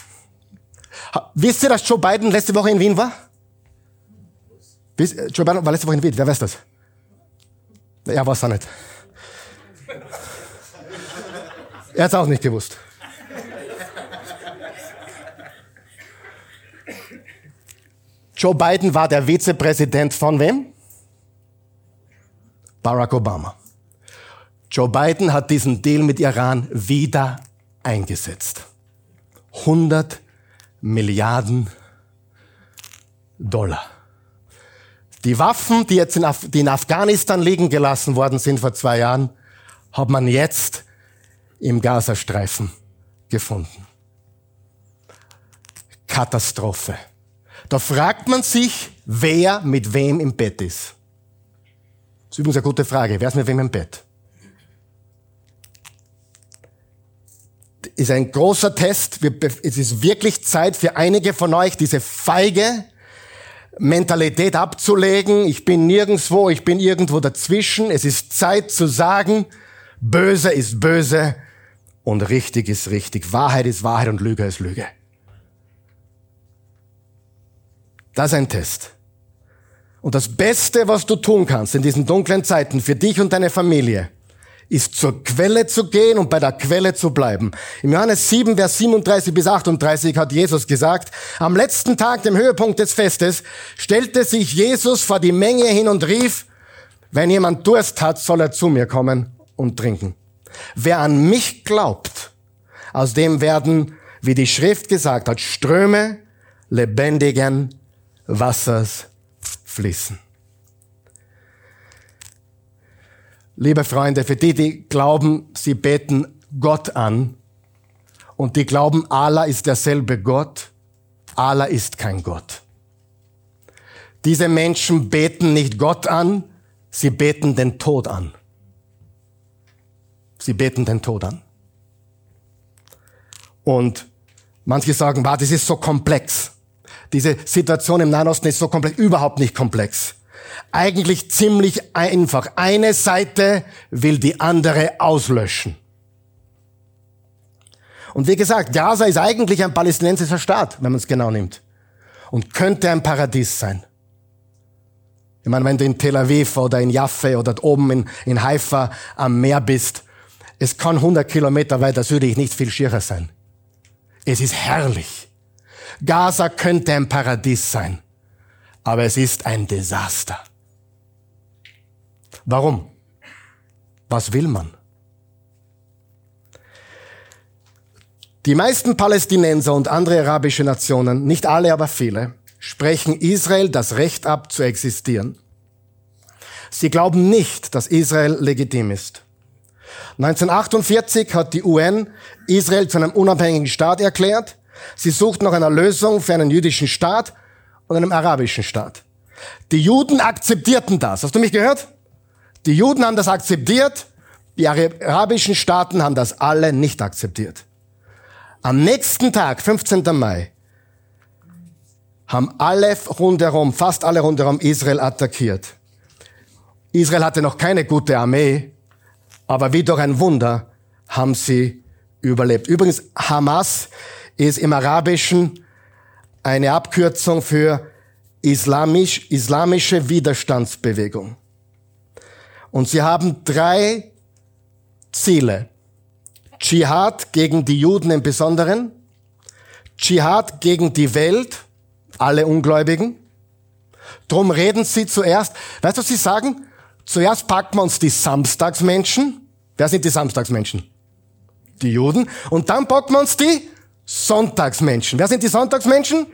wisst ihr, dass Joe Biden letzte Woche in Wien war? Joe Biden war letzte Woche in Wien, wer weiß das? Er weiß es nicht. Er hat es auch nicht gewusst. Joe Biden war der Vizepräsident von wem? Barack Obama. Joe Biden hat diesen Deal mit Iran wieder eingesetzt. 100 Milliarden Dollar. Die Waffen, die jetzt in, Af die in Afghanistan liegen gelassen worden sind vor zwei Jahren, hat man jetzt im Gazastreifen gefunden. Katastrophe. Da fragt man sich, wer mit wem im Bett ist. Das ist übrigens eine gute Frage. Wer ist mit wem im Bett? Ist ein großer Test. Es ist wirklich Zeit für einige von euch, diese feige Mentalität abzulegen. Ich bin nirgendswo, ich bin irgendwo dazwischen. Es ist Zeit zu sagen, böse ist böse und richtig ist richtig. Wahrheit ist Wahrheit und Lüge ist Lüge. Das ist ein Test. Und das Beste, was du tun kannst in diesen dunklen Zeiten für dich und deine Familie, ist zur Quelle zu gehen und bei der Quelle zu bleiben. Im Johannes 7, Vers 37 bis 38 hat Jesus gesagt, am letzten Tag, dem Höhepunkt des Festes, stellte sich Jesus vor die Menge hin und rief, wenn jemand Durst hat, soll er zu mir kommen und trinken. Wer an mich glaubt, aus dem werden, wie die Schrift gesagt hat, Ströme lebendigen Wassers fließen. Liebe Freunde, für die, die glauben, sie beten Gott an und die glauben, Allah ist derselbe Gott, Allah ist kein Gott. Diese Menschen beten nicht Gott an, sie beten den Tod an. Sie beten den Tod an. Und manche sagen, wow, das ist so komplex. Diese Situation im Nahen Osten ist so komplex, überhaupt nicht komplex eigentlich ziemlich einfach. Eine Seite will die andere auslöschen. Und wie gesagt, Gaza ist eigentlich ein palästinensischer Staat, wenn man es genau nimmt. Und könnte ein Paradies sein. Ich meine, wenn du in Tel Aviv oder in Jaffe oder oben in, in Haifa am Meer bist, es kann 100 Kilometer weiter südlich nicht viel schierer sein. Es ist herrlich. Gaza könnte ein Paradies sein, aber es ist ein Desaster. Warum? Was will man? Die meisten Palästinenser und andere arabische Nationen, nicht alle, aber viele, sprechen Israel das Recht ab zu existieren. Sie glauben nicht, dass Israel legitim ist. 1948 hat die UN Israel zu einem unabhängigen Staat erklärt. Sie sucht nach einer Lösung für einen jüdischen Staat und einen arabischen Staat. Die Juden akzeptierten das. Hast du mich gehört? Die Juden haben das akzeptiert, die arabischen Staaten haben das alle nicht akzeptiert. Am nächsten Tag, 15. Mai, haben alle rundherum, fast alle rundherum Israel attackiert. Israel hatte noch keine gute Armee, aber wie durch ein Wunder haben sie überlebt. Übrigens, Hamas ist im Arabischen eine Abkürzung für islamisch, islamische Widerstandsbewegung. Und sie haben drei Ziele. Dschihad gegen die Juden im Besonderen, Dschihad gegen die Welt, alle Ungläubigen. Drum reden sie zuerst. Weißt du, was sie sagen? Zuerst packen wir uns die Samstagsmenschen. Wer sind die Samstagsmenschen? Die Juden. Und dann packen wir uns die Sonntagsmenschen. Wer sind die Sonntagsmenschen?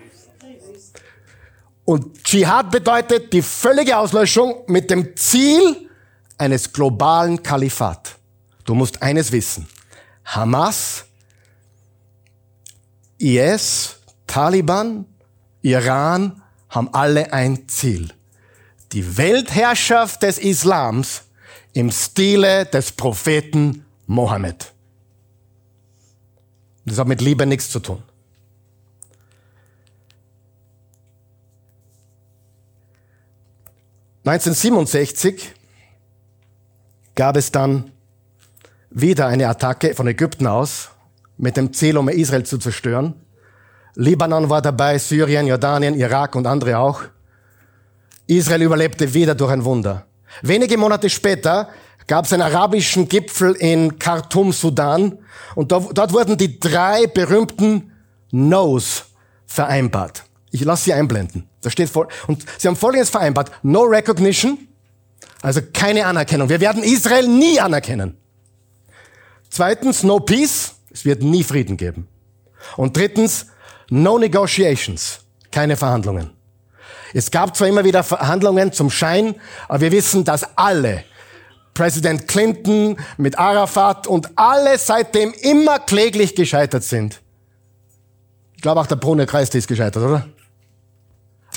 Und Dschihad bedeutet die völlige Auslöschung mit dem Ziel, eines globalen Kalifat. Du musst eines wissen. Hamas, IS, Taliban, Iran haben alle ein Ziel. Die Weltherrschaft des Islams im Stile des Propheten Mohammed. Das hat mit Liebe nichts zu tun. (1967) gab es dann wieder eine Attacke von Ägypten aus mit dem Ziel, um Israel zu zerstören. Libanon war dabei, Syrien, Jordanien, Irak und andere auch. Israel überlebte wieder durch ein Wunder. Wenige Monate später gab es einen arabischen Gipfel in Khartoum, Sudan, und dort wurden die drei berühmten No's vereinbart. Ich lasse sie einblenden. Da steht vor, und sie haben Folgendes vereinbart. No Recognition, Also keine Anerkennung. Wir werden Israel nie anerkennen. Zweitens, no peace. Es wird nie Frieden geben. Und drittens, no negotiations. Keine Verhandlungen. Es gab zwar immer wieder Verhandlungen zum Schein, aber wir wissen, dass alle, Präsident Clinton mit Arafat und alle seitdem immer kläglich gescheitert sind. Ich glaube auch der Brunner Kreis ist gescheitert, oder?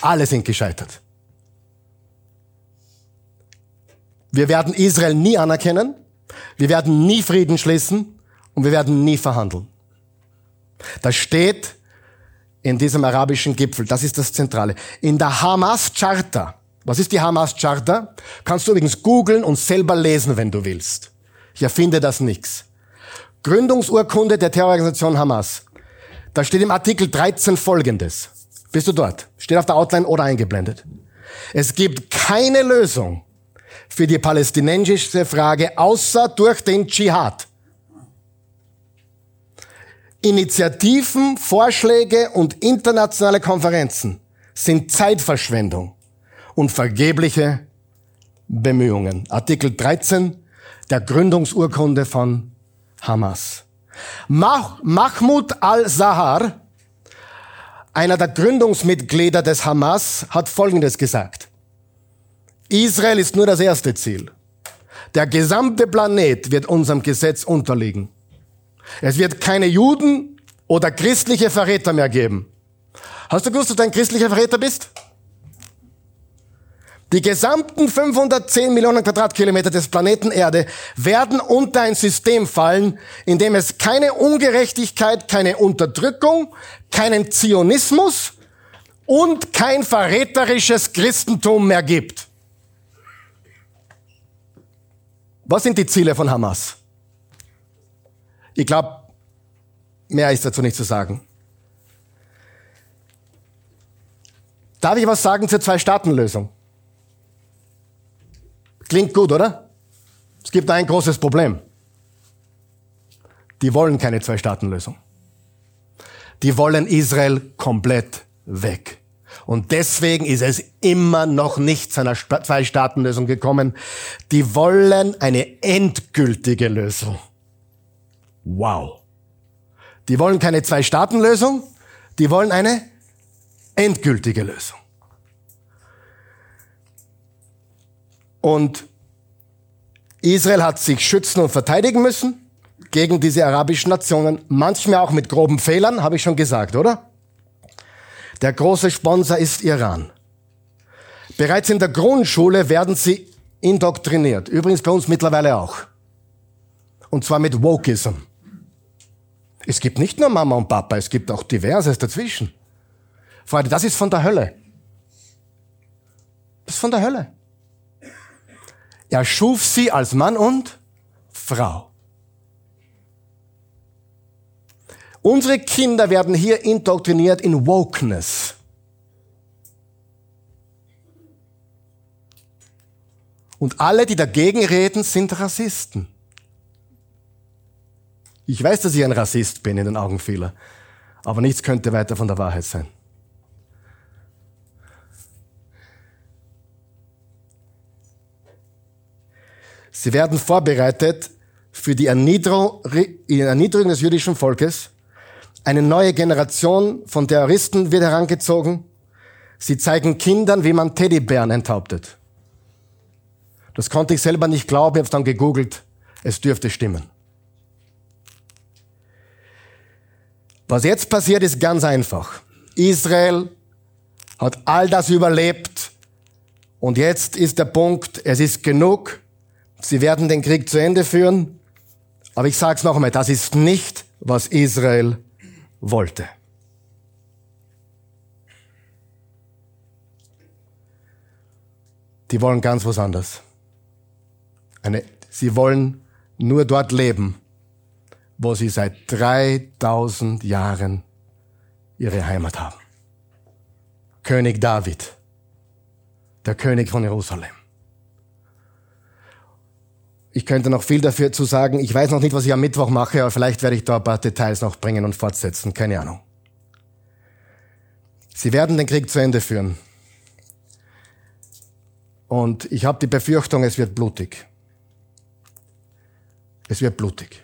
Alle sind gescheitert. Wir werden Israel nie anerkennen, wir werden nie Frieden schließen und wir werden nie verhandeln. Das steht in diesem arabischen Gipfel. Das ist das Zentrale. In der Hamas Charta. Was ist die Hamas Charta? Kannst du übrigens googeln und selber lesen, wenn du willst. Ich erfinde das nix. Gründungsurkunde der Terrororganisation Hamas. Da steht im Artikel 13 Folgendes. Bist du dort? Steht auf der Outline oder eingeblendet. Es gibt keine Lösung für die palästinensische Frage außer durch den Dschihad. Initiativen, Vorschläge und internationale Konferenzen sind Zeitverschwendung und vergebliche Bemühungen. Artikel 13 der Gründungsurkunde von Hamas. Mah Mahmoud al-Zahar, einer der Gründungsmitglieder des Hamas, hat Folgendes gesagt. Israel ist nur das erste Ziel. Der gesamte Planet wird unserem Gesetz unterliegen. Es wird keine Juden oder christliche Verräter mehr geben. Hast du gewusst, dass du ein christlicher Verräter bist? Die gesamten 510 Millionen Quadratkilometer des Planeten Erde werden unter ein System fallen, in dem es keine Ungerechtigkeit, keine Unterdrückung, keinen Zionismus und kein verräterisches Christentum mehr gibt. Was sind die Ziele von Hamas? Ich glaube, mehr ist dazu nicht zu sagen. Darf ich was sagen zur Zwei-Staaten-Lösung? Klingt gut, oder? Es gibt ein großes Problem. Die wollen keine Zwei-Staaten-Lösung. Die wollen Israel komplett weg. Und deswegen ist es immer noch nicht zu einer Zwei-Staaten-Lösung gekommen. Die wollen eine endgültige Lösung. Wow. Die wollen keine Zwei-Staaten-Lösung, die wollen eine endgültige Lösung. Und Israel hat sich schützen und verteidigen müssen gegen diese arabischen Nationen, manchmal auch mit groben Fehlern, habe ich schon gesagt, oder? Der große Sponsor ist Iran. Bereits in der Grundschule werden sie indoktriniert. Übrigens bei uns mittlerweile auch. Und zwar mit Wokeism. Es gibt nicht nur Mama und Papa, es gibt auch diverses dazwischen. Freunde, das ist von der Hölle. Das ist von der Hölle. Er schuf sie als Mann und Frau. Unsere Kinder werden hier indoktriniert in Wokeness. Und alle, die dagegen reden, sind Rassisten. Ich weiß, dass ich ein Rassist bin in den Augen vieler, aber nichts könnte weiter von der Wahrheit sein. Sie werden vorbereitet für die Erniedrigung des jüdischen Volkes. Eine neue Generation von Terroristen wird herangezogen. Sie zeigen Kindern, wie man Teddybären enthauptet. Das konnte ich selber nicht glauben, ich habe es dann gegoogelt. Es dürfte stimmen. Was jetzt passiert, ist ganz einfach. Israel hat all das überlebt und jetzt ist der Punkt, es ist genug. Sie werden den Krieg zu Ende führen. Aber ich sage es noch einmal, das ist nicht, was Israel wollte. Die wollen ganz was anderes. Eine, sie wollen nur dort leben, wo sie seit 3000 Jahren ihre Heimat haben. König David, der König von Jerusalem. Ich könnte noch viel dafür zu sagen. Ich weiß noch nicht, was ich am Mittwoch mache, aber vielleicht werde ich da ein paar Details noch bringen und fortsetzen. Keine Ahnung. Sie werden den Krieg zu Ende führen. Und ich habe die Befürchtung, es wird blutig. Es wird blutig.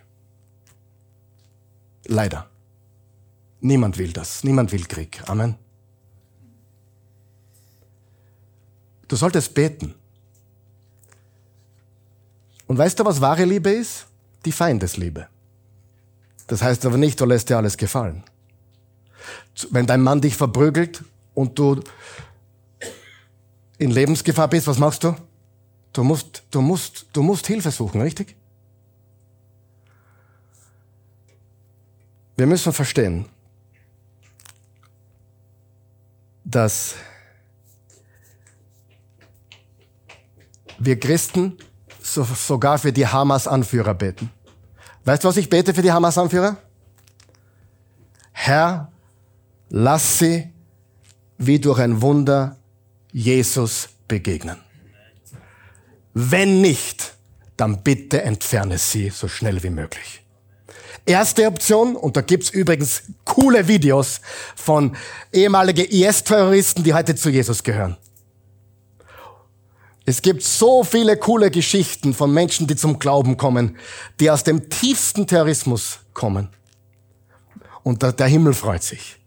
Leider. Niemand will das. Niemand will Krieg. Amen. Du solltest beten. Und weißt du, was wahre Liebe ist? Die Feindesliebe. Das heißt aber nicht, du lässt dir alles gefallen. Wenn dein Mann dich verprügelt und du in Lebensgefahr bist, was machst du? Du musst, du musst, du musst Hilfe suchen, richtig? Wir müssen verstehen, dass wir Christen so, sogar für die Hamas-Anführer beten. Weißt du, was ich bete für die Hamas-Anführer? Herr, lass sie wie durch ein Wunder Jesus begegnen. Wenn nicht, dann bitte entferne sie so schnell wie möglich. Erste Option, und da gibt's übrigens coole Videos von ehemaligen IS-Terroristen, die heute zu Jesus gehören. Es gibt so viele coole Geschichten von Menschen, die zum Glauben kommen, die aus dem tiefsten Terrorismus kommen. Und der, Himmel freut sich.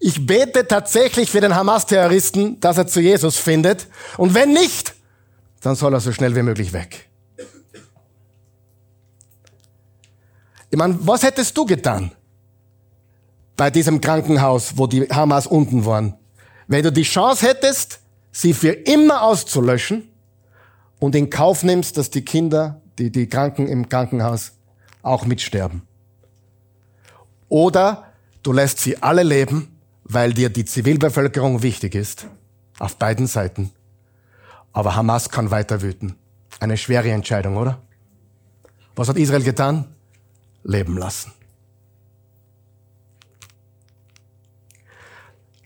Ich bete tatsächlich für den Hamas-Terroristen, dass er zu Jesus findet. Und wenn nicht, dann soll er so schnell wie möglich weg. Ich meine, was hättest du getan bei diesem Krankenhaus, wo die Hamas unten waren? Wenn du die Chance hättest, sie für immer auszulöschen und in Kauf nimmst, dass die Kinder, die, die Kranken im Krankenhaus auch mitsterben. Oder du lässt sie alle leben, weil dir die Zivilbevölkerung wichtig ist, auf beiden Seiten. Aber Hamas kann weiter wüten. Eine schwere Entscheidung, oder? Was hat Israel getan? Leben lassen.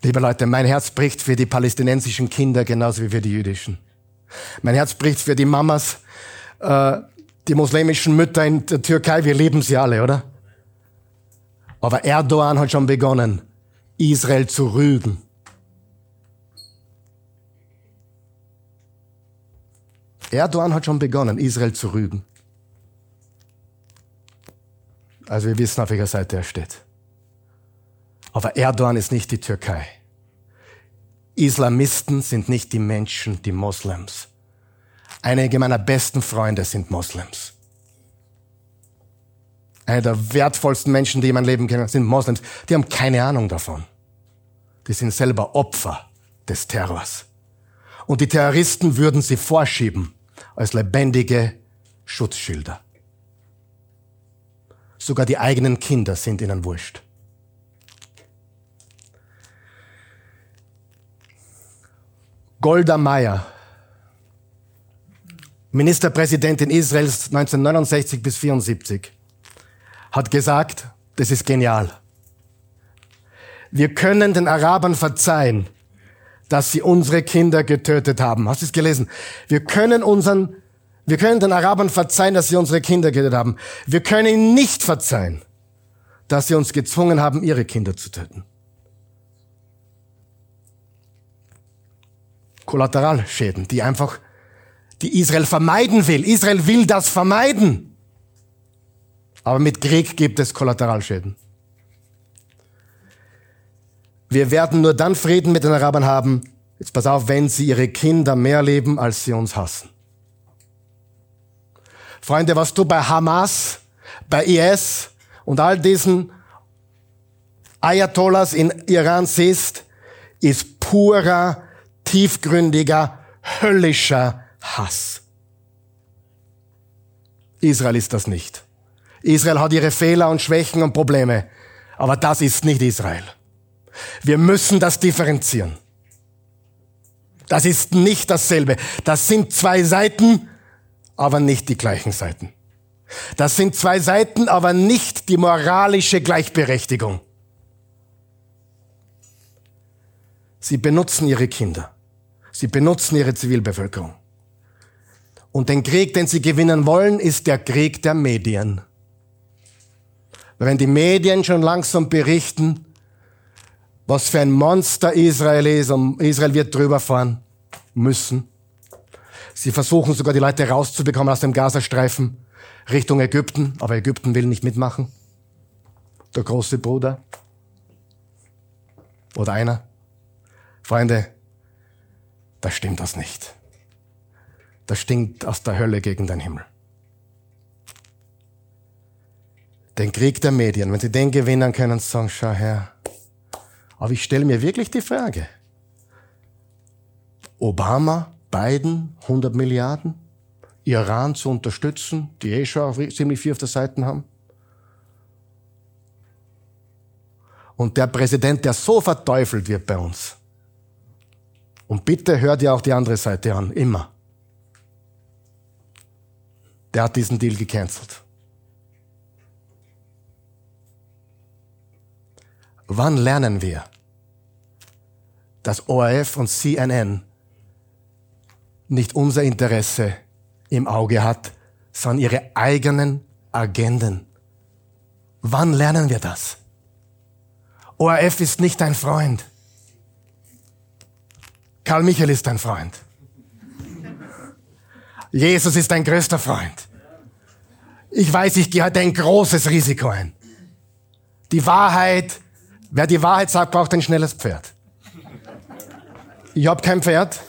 Liebe Leute, mein Herz bricht für die palästinensischen Kinder genauso wie für die jüdischen. Mein Herz bricht für die Mamas, äh, die muslimischen Mütter in der Türkei. Wir lieben sie alle, oder? Aber Erdogan hat schon begonnen, Israel zu rügen. Erdogan hat schon begonnen, Israel zu rügen. Also wir wissen, auf welcher Seite er steht. Aber Erdogan ist nicht die Türkei. Islamisten sind nicht die Menschen, die Moslems. Einige meiner besten Freunde sind Moslems. Eine der wertvollsten Menschen, die ich in meinem Leben kenne, sind Moslems. Die haben keine Ahnung davon. Die sind selber Opfer des Terrors. Und die Terroristen würden sie vorschieben als lebendige Schutzschilder. Sogar die eigenen Kinder sind ihnen wurscht. Golda Meir, Ministerpräsidentin Israels 1969 bis 74, hat gesagt, das ist genial. Wir können den Arabern verzeihen, dass sie unsere Kinder getötet haben. Hast du es gelesen? Wir können unseren, wir können den Arabern verzeihen, dass sie unsere Kinder getötet haben. Wir können ihnen nicht verzeihen, dass sie uns gezwungen haben, ihre Kinder zu töten. Kollateralschäden, die einfach, die Israel vermeiden will. Israel will das vermeiden. Aber mit Krieg gibt es Kollateralschäden. Wir werden nur dann Frieden mit den Arabern haben, jetzt pass auf, wenn sie ihre Kinder mehr leben, als sie uns hassen. Freunde, was du bei Hamas, bei IS und all diesen Ayatollahs in Iran siehst, ist purer tiefgründiger, höllischer Hass. Israel ist das nicht. Israel hat ihre Fehler und Schwächen und Probleme, aber das ist nicht Israel. Wir müssen das differenzieren. Das ist nicht dasselbe. Das sind zwei Seiten, aber nicht die gleichen Seiten. Das sind zwei Seiten, aber nicht die moralische Gleichberechtigung. Sie benutzen ihre Kinder. Sie benutzen ihre Zivilbevölkerung. Und den Krieg, den sie gewinnen wollen, ist der Krieg der Medien. Wenn die Medien schon langsam berichten, was für ein Monster Israel ist und Israel wird drüber fahren, müssen. Sie versuchen sogar die Leute rauszubekommen aus dem Gazastreifen Richtung Ägypten, aber Ägypten will nicht mitmachen. Der große Bruder. Oder einer. Freunde, da stimmt das nicht. Das stinkt aus der Hölle gegen den Himmel. Den Krieg der Medien, wenn sie den gewinnen können, sagen, schau her. Aber ich stelle mir wirklich die Frage. Obama, Biden, 100 Milliarden, Iran zu unterstützen, die eh schon ziemlich viel auf der Seite haben. Und der Präsident, der so verteufelt wird bei uns. Und bitte hört ihr auch die andere Seite an, immer. Der hat diesen Deal gecancelt. Wann lernen wir, dass ORF und CNN nicht unser Interesse im Auge hat, sondern ihre eigenen Agenden? Wann lernen wir das? ORF ist nicht dein Freund. Karl Michael ist dein Freund. Jesus ist dein größter Freund. Ich weiß, ich gehe heute ein großes Risiko ein. Die Wahrheit, wer die Wahrheit sagt, braucht ein schnelles Pferd. Ich habe kein Pferd,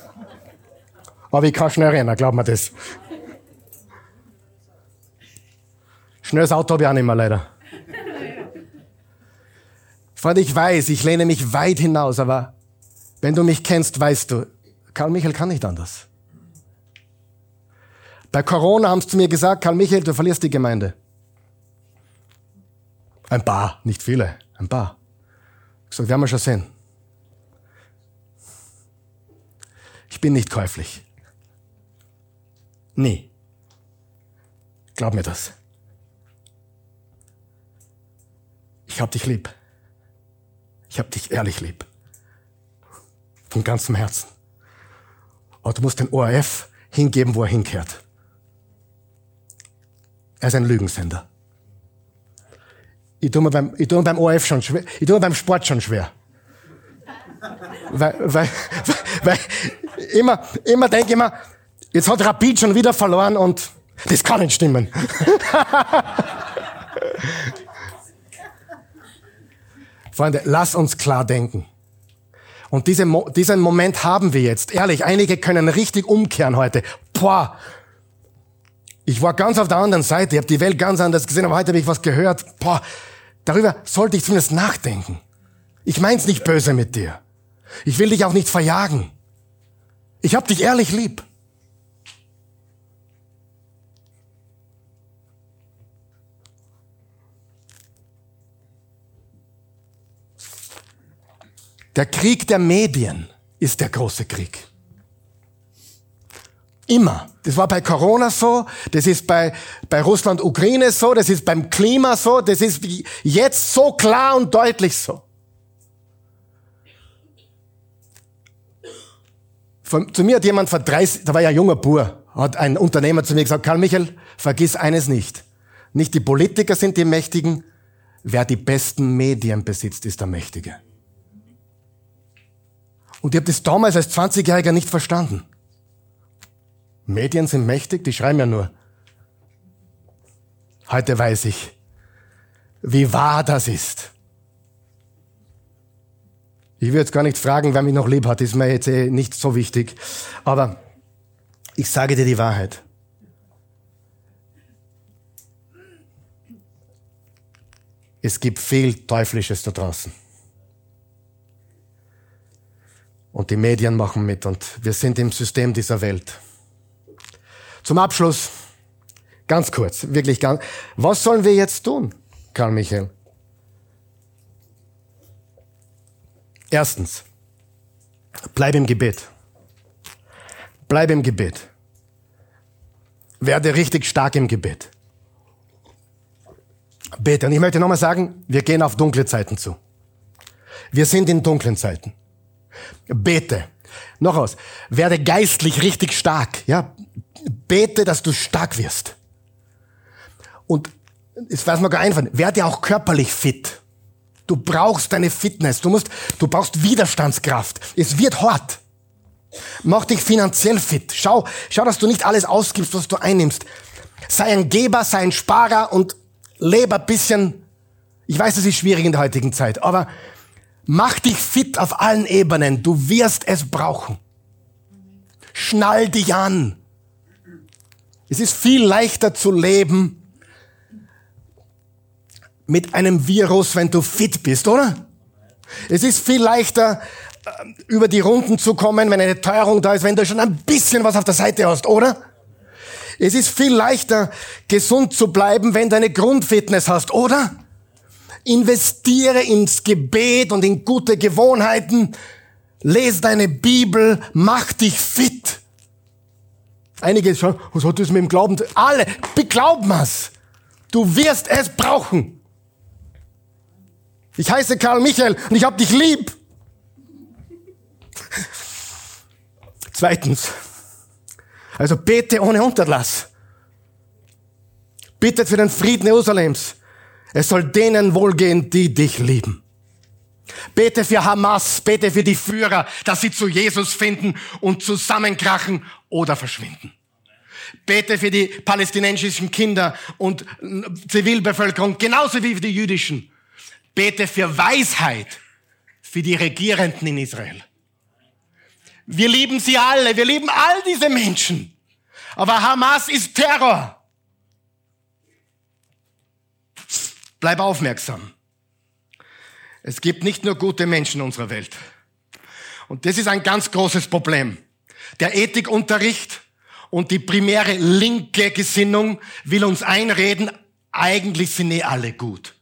aber ich kann schnell rennen, glaub mir das. Schnelles Auto habe ich auch nicht mehr, leider. Freunde, ich weiß, ich lehne mich weit hinaus, aber wenn du mich kennst, weißt du, Karl Michael kann nicht anders. Bei Corona haben sie zu mir gesagt, Karl Michael, du verlierst die Gemeinde. Ein paar, nicht viele, ein paar. Ich sage, werden wir schon sehen. Ich bin nicht käuflich. Nie. Glaub mir das. Ich hab dich lieb. Ich hab dich ehrlich lieb. Von ganzem Herzen. Aber du musst den ORF hingeben, wo er hinkehrt. Er ist ein Lügensender. Ich tue mir beim, ich tue mir beim ORF schon schwer, ich tue mir beim Sport schon schwer. weil, weil, weil, immer, immer denke ich mir, jetzt hat Rapid schon wieder verloren und das kann nicht stimmen. (laughs) Freunde, lass uns klar denken. Und diese, diesen Moment haben wir jetzt. Ehrlich, einige können richtig umkehren heute. Boah, ich war ganz auf der anderen Seite, ich habe die Welt ganz anders gesehen, aber heute habe ich was gehört. Boah, darüber sollte ich zumindest nachdenken. Ich mein's nicht böse mit dir. Ich will dich auch nicht verjagen. Ich hab dich ehrlich lieb. Der Krieg der Medien ist der große Krieg. Immer. Das war bei Corona so, das ist bei, bei Russland, Ukraine so, das ist beim Klima so, das ist jetzt so klar und deutlich so. Von, zu mir hat jemand vor 30, da war ja ein junger Bur, hat ein Unternehmer zu mir gesagt, Karl Michael, vergiss eines nicht. Nicht die Politiker sind die Mächtigen, wer die besten Medien besitzt, ist der Mächtige. Und ich habe das damals als 20-Jähriger nicht verstanden. Medien sind mächtig, die schreiben ja nur. Heute weiß ich, wie wahr das ist. Ich will jetzt gar nicht fragen, wer mich noch lieb hat, ist mir jetzt eh nicht so wichtig. Aber ich sage dir die Wahrheit. Es gibt viel Teuflisches da draußen. Und die Medien machen mit und wir sind im System dieser Welt. Zum Abschluss, ganz kurz, wirklich ganz, was sollen wir jetzt tun, Karl Michael? Erstens, bleib im Gebet. Bleib im Gebet. Werde richtig stark im Gebet. Bete. Und ich möchte nochmal sagen, wir gehen auf dunkle Zeiten zu. Wir sind in dunklen Zeiten. Bete. Noch aus. Werde geistlich richtig stark. Ja, bete, dass du stark wirst. Und es weiß mir gar einfach, werde auch körperlich fit. Du brauchst deine Fitness. Du musst, du brauchst Widerstandskraft. Es wird hart. Mach dich finanziell fit. Schau, schau, dass du nicht alles ausgibst, was du einnimmst. Sei ein Geber, sei ein Sparer und lebe ein bisschen. Ich weiß, es ist schwierig in der heutigen Zeit, aber mach dich fit auf allen Ebenen. Du wirst es brauchen. Schnall dich an. Es ist viel leichter zu leben mit einem Virus, wenn du fit bist, oder? Es ist viel leichter, äh, über die Runden zu kommen, wenn eine Teuerung da ist, wenn du schon ein bisschen was auf der Seite hast, oder? Es ist viel leichter, gesund zu bleiben, wenn du eine Grundfitness hast, oder? Investiere ins Gebet und in gute Gewohnheiten. Lese deine Bibel, mach dich fit. Einige sagen, was hat das mit dem Glauben? Alle, beglauben es. Du wirst es brauchen. Ich heiße Karl Michael und ich hab dich lieb. Zweitens, also bete ohne Unterlass. Bittet für den Frieden Jerusalems. Es soll denen wohlgehen, die dich lieben. Bete für Hamas, bete für die Führer, dass sie zu Jesus finden und zusammenkrachen oder verschwinden. Bete für die palästinensischen Kinder und Zivilbevölkerung, genauso wie für die jüdischen. Bete für Weisheit für die Regierenden in Israel. Wir lieben sie alle, wir lieben all diese Menschen. Aber Hamas ist Terror. Bleib aufmerksam. Es gibt nicht nur gute Menschen in unserer Welt. Und das ist ein ganz großes Problem. Der Ethikunterricht und die primäre linke Gesinnung will uns einreden, eigentlich sind eh alle gut.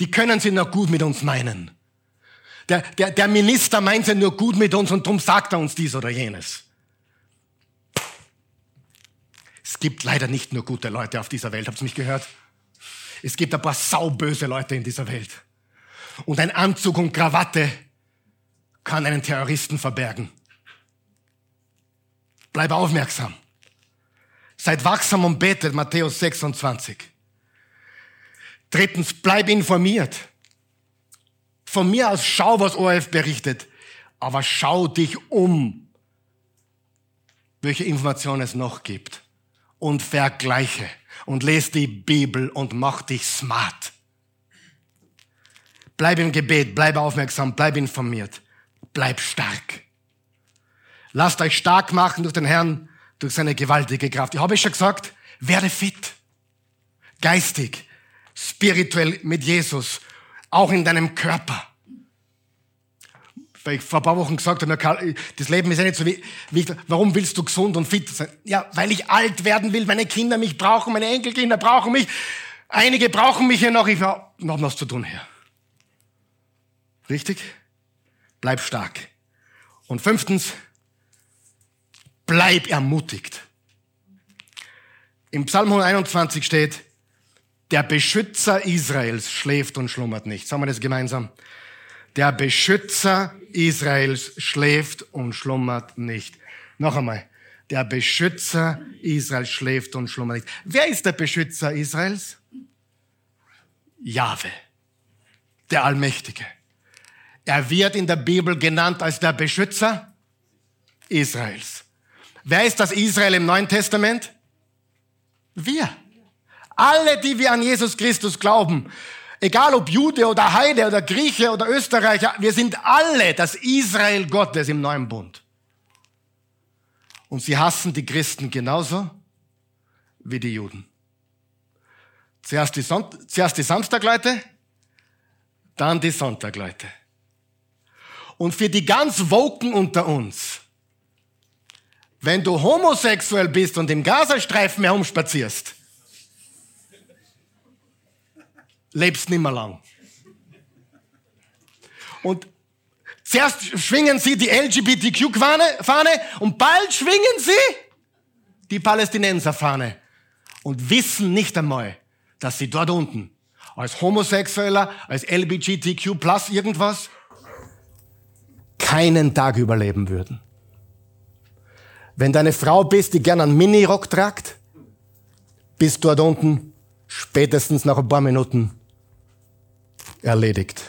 Die können sie nur gut mit uns meinen. Der, der, der Minister meint ja nur gut mit uns und darum sagt er uns dies oder jenes. Es gibt leider nicht nur gute Leute auf dieser Welt, habt ihr mich gehört? Es gibt ein paar sauböse Leute in dieser Welt. Und ein Anzug und Krawatte kann einen Terroristen verbergen. Bleib aufmerksam. Seid wachsam und betet, Matthäus 26. Drittens, bleib informiert. Von mir aus schau, was ORF berichtet, aber schau dich um, welche Informationen es noch gibt und vergleiche und lese die Bibel und mach dich smart. Bleib im Gebet, bleib aufmerksam, bleib informiert, bleib stark. Lasst euch stark machen durch den Herrn, durch seine gewaltige Kraft. Ich habe schon gesagt, werde fit, geistig, spirituell mit Jesus, auch in deinem Körper. Weil ich vor ein paar Wochen gesagt habe, das Leben ist ja nicht so wichtig. Warum willst du gesund und fit sein? Ja, weil ich alt werden will, meine Kinder mich brauchen, meine Enkelkinder brauchen mich. Einige brauchen mich ja noch, ich habe noch was zu tun hier. Richtig? Bleib stark. Und fünftens, bleib ermutigt. Im Psalm 121 steht, der Beschützer Israels schläft und schlummert nicht. Sagen wir das gemeinsam. Der Beschützer Israels schläft und schlummert nicht. Noch einmal. Der Beschützer Israels schläft und schlummert nicht. Wer ist der Beschützer Israels? Jahwe, der Allmächtige. Er wird in der Bibel genannt als der Beschützer Israels. Wer ist das Israel im Neuen Testament? Wir. Alle, die wir an Jesus Christus glauben, egal ob Jude oder Heide oder Grieche oder Österreicher, wir sind alle das Israel Gottes im neuen Bund. Und sie hassen die Christen genauso wie die Juden. Zuerst die, Son zuerst die Samstagleute, dann die Sonntagleute. Und für die ganz Woken unter uns, wenn du homosexuell bist und im Gazastreifen herumspazierst, lebst nimmer lang. Und zuerst schwingen sie die LGBTQ-Fahne und bald schwingen sie die Palästinenser-Fahne und wissen nicht einmal, dass sie dort unten als Homosexueller, als LGBTQ plus irgendwas keinen Tag überleben würden. Wenn du eine Frau bist, die gern einen Minirock tragt, bist dort unten spätestens nach ein paar Minuten erledigt.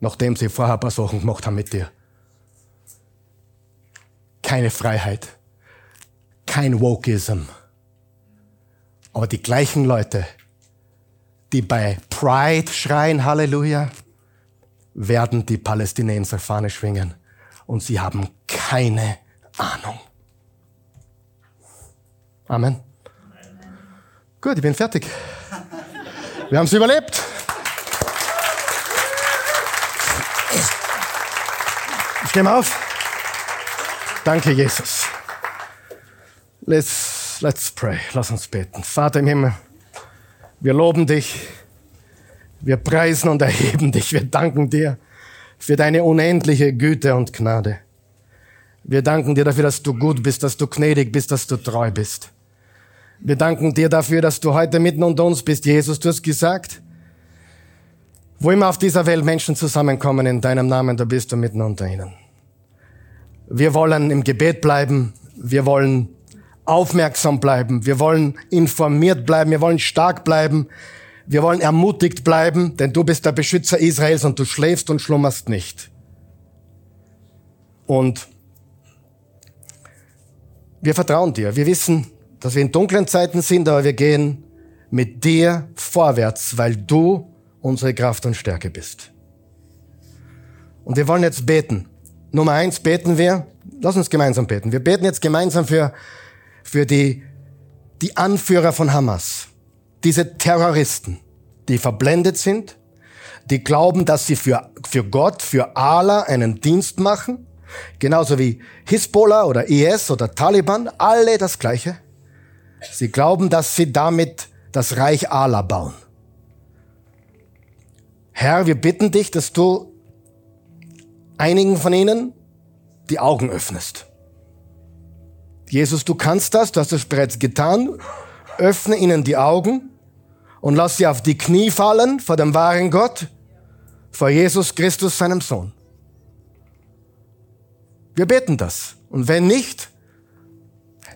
Nachdem sie vorher ein paar Sachen gemacht haben mit dir. keine Freiheit, kein Wokeism. Aber die gleichen Leute, die bei Pride schreien, Halleluja, werden die Palästinenser Fahne schwingen. Und sie haben keine Ahnung. Amen. Gut, ich bin fertig. Wir haben es überlebt. Wir auf. Danke, Jesus. Let's, let's pray. Lass uns beten. Vater im Himmel, wir loben dich. Wir preisen und erheben dich. Wir danken dir für deine unendliche Güte und Gnade. Wir danken dir dafür, dass du gut bist, dass du gnädig bist, dass du treu bist. Wir danken dir dafür, dass du heute mitten unter uns bist. Jesus, du hast gesagt, wo immer auf dieser Welt Menschen zusammenkommen in deinem Namen, da bist du mitten unter ihnen. Wir wollen im Gebet bleiben. Wir wollen aufmerksam bleiben. Wir wollen informiert bleiben. Wir wollen stark bleiben. Wir wollen ermutigt bleiben, denn du bist der Beschützer Israels und du schläfst und schlummerst nicht. Und wir vertrauen dir. Wir wissen, dass wir in dunklen Zeiten sind, aber wir gehen mit dir vorwärts, weil du unsere Kraft und Stärke bist. Und wir wollen jetzt beten. Nummer eins beten wir. Lass uns gemeinsam beten. Wir beten jetzt gemeinsam für, für die, die Anführer von Hamas. Diese Terroristen, die verblendet sind, die glauben, dass sie für, für Gott, für Allah einen Dienst machen. Genauso wie Hisbollah oder IS oder Taliban. Alle das Gleiche. Sie glauben, dass sie damit das Reich Allah bauen. Herr, wir bitten dich, dass du einigen von ihnen die Augen öffnest. Jesus, du kannst das, du hast es bereits getan. Öffne ihnen die Augen und lass sie auf die Knie fallen vor dem wahren Gott, vor Jesus Christus, seinem Sohn. Wir beten das. Und wenn nicht,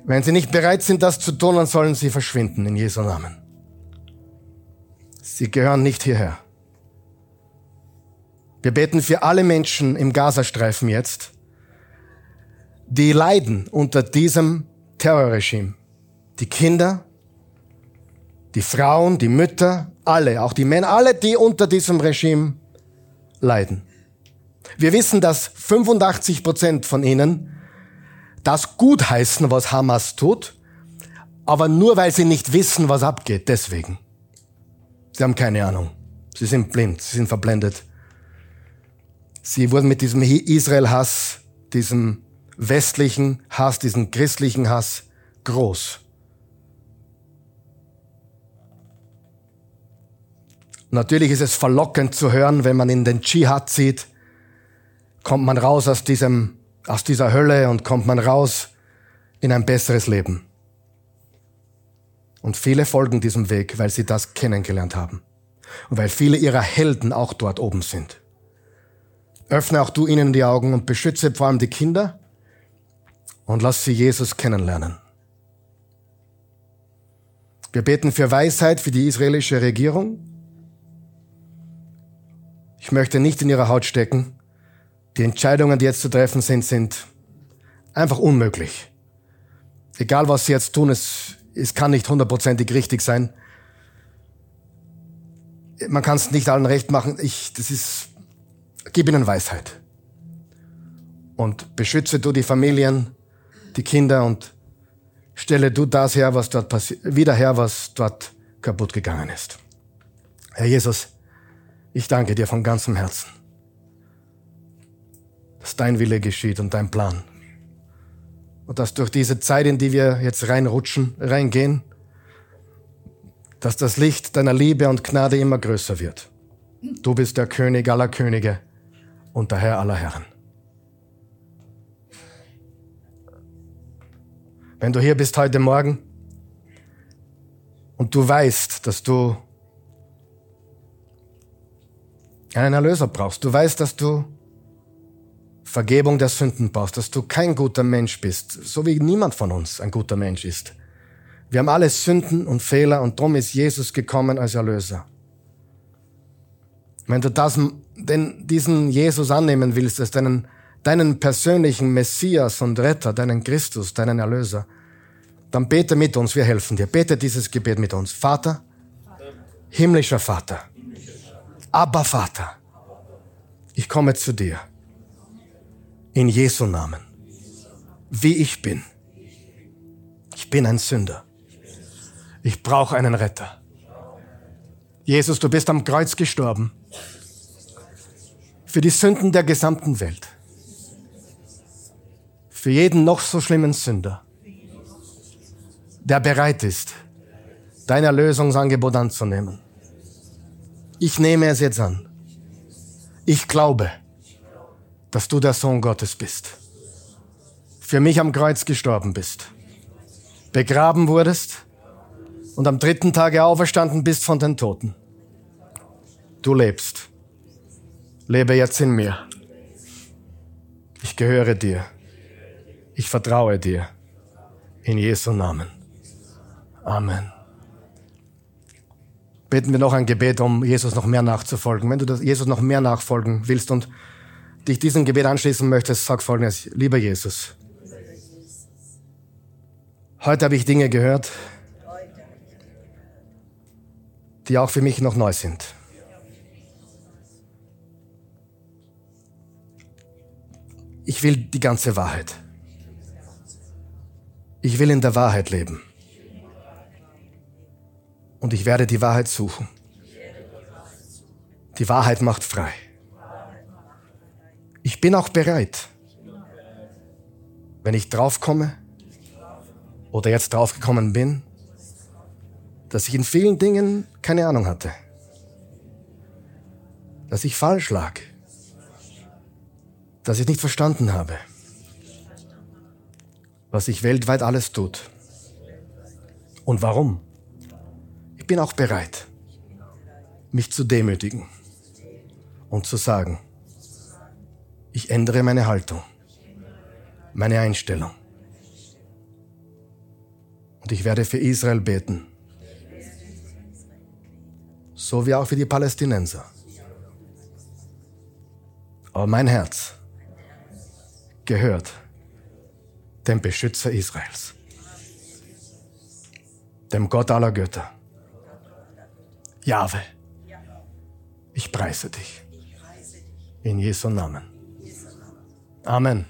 wenn sie nicht bereit sind, das zu tun, dann sollen sie verschwinden in Jesu Namen. Sie gehören nicht hierher. Wir beten für alle Menschen im Gazastreifen jetzt, die leiden unter diesem Terrorregime. Die Kinder, die Frauen, die Mütter, alle, auch die Männer, alle, die unter diesem Regime leiden. Wir wissen, dass 85 Prozent von ihnen das gutheißen, was Hamas tut, aber nur weil sie nicht wissen, was abgeht, deswegen. Sie haben keine Ahnung. Sie sind blind, sie sind verblendet. Sie wurden mit diesem Israel-Hass, diesem westlichen Hass, diesem christlichen Hass groß. Natürlich ist es verlockend zu hören, wenn man in den Dschihad zieht, kommt man raus aus diesem aus dieser Hölle und kommt man raus in ein besseres Leben. Und viele folgen diesem Weg, weil sie das kennengelernt haben. Und weil viele ihrer Helden auch dort oben sind. Öffne auch du ihnen die Augen und beschütze vor allem die Kinder und lass sie Jesus kennenlernen. Wir beten für Weisheit für die israelische Regierung. Ich möchte nicht in ihrer Haut stecken, die Entscheidungen, die jetzt zu treffen sind, sind einfach unmöglich. Egal, was sie jetzt tun, es, es kann nicht hundertprozentig richtig sein. Man kann es nicht allen recht machen. Ich, das ist, gib ihnen Weisheit. Und beschütze du die Familien, die Kinder und stelle du das her, was dort passiert, wieder her, was dort kaputt gegangen ist. Herr Jesus, ich danke dir von ganzem Herzen dass dein Wille geschieht und dein Plan. Und dass durch diese Zeit, in die wir jetzt reinrutschen, reingehen, dass das Licht deiner Liebe und Gnade immer größer wird. Du bist der König aller Könige und der Herr aller Herren. Wenn du hier bist heute Morgen und du weißt, dass du einen Erlöser brauchst, du weißt, dass du Vergebung der Sünden brauchst, dass du kein guter Mensch bist, so wie niemand von uns ein guter Mensch ist. Wir haben alle Sünden und Fehler und darum ist Jesus gekommen als Erlöser. Wenn du das, denn diesen Jesus annehmen willst als deinen deinen persönlichen Messias und Retter, deinen Christus, deinen Erlöser, dann bete mit uns, wir helfen dir. Bete dieses Gebet mit uns. Vater, himmlischer Vater, Abba Vater, ich komme zu dir in Jesu Namen, wie ich bin. Ich bin ein Sünder. Ich brauche einen Retter. Jesus, du bist am Kreuz gestorben für die Sünden der gesamten Welt. Für jeden noch so schlimmen Sünder, der bereit ist, dein Erlösungsangebot anzunehmen. Ich nehme es jetzt an. Ich glaube, dass du der Sohn Gottes bist. Für mich am Kreuz gestorben bist. Begraben wurdest und am dritten Tage auferstanden bist von den Toten. Du lebst. Lebe jetzt in mir. Ich gehöre dir. Ich vertraue dir. In Jesu Namen. Amen. Beten wir noch ein Gebet, um Jesus noch mehr nachzufolgen. Wenn du das Jesus noch mehr nachfolgen willst und dich diesem Gebet anschließen möchtest, sag folgendes. Lieber Jesus, heute habe ich Dinge gehört, die auch für mich noch neu sind. Ich will die ganze Wahrheit. Ich will in der Wahrheit leben. Und ich werde die Wahrheit suchen. Die Wahrheit macht frei. Ich bin auch bereit, wenn ich draufkomme oder jetzt draufgekommen bin, dass ich in vielen Dingen keine Ahnung hatte, dass ich falsch lag, dass ich nicht verstanden habe, was sich weltweit alles tut und warum. Ich bin auch bereit, mich zu demütigen und zu sagen, ich ändere meine Haltung, meine Einstellung. Und ich werde für Israel beten so wie auch für die Palästinenser. Aber mein Herz gehört dem Beschützer Israels, dem Gott aller Götter. Jahwe, ich preise dich. In Jesu Namen. Amen.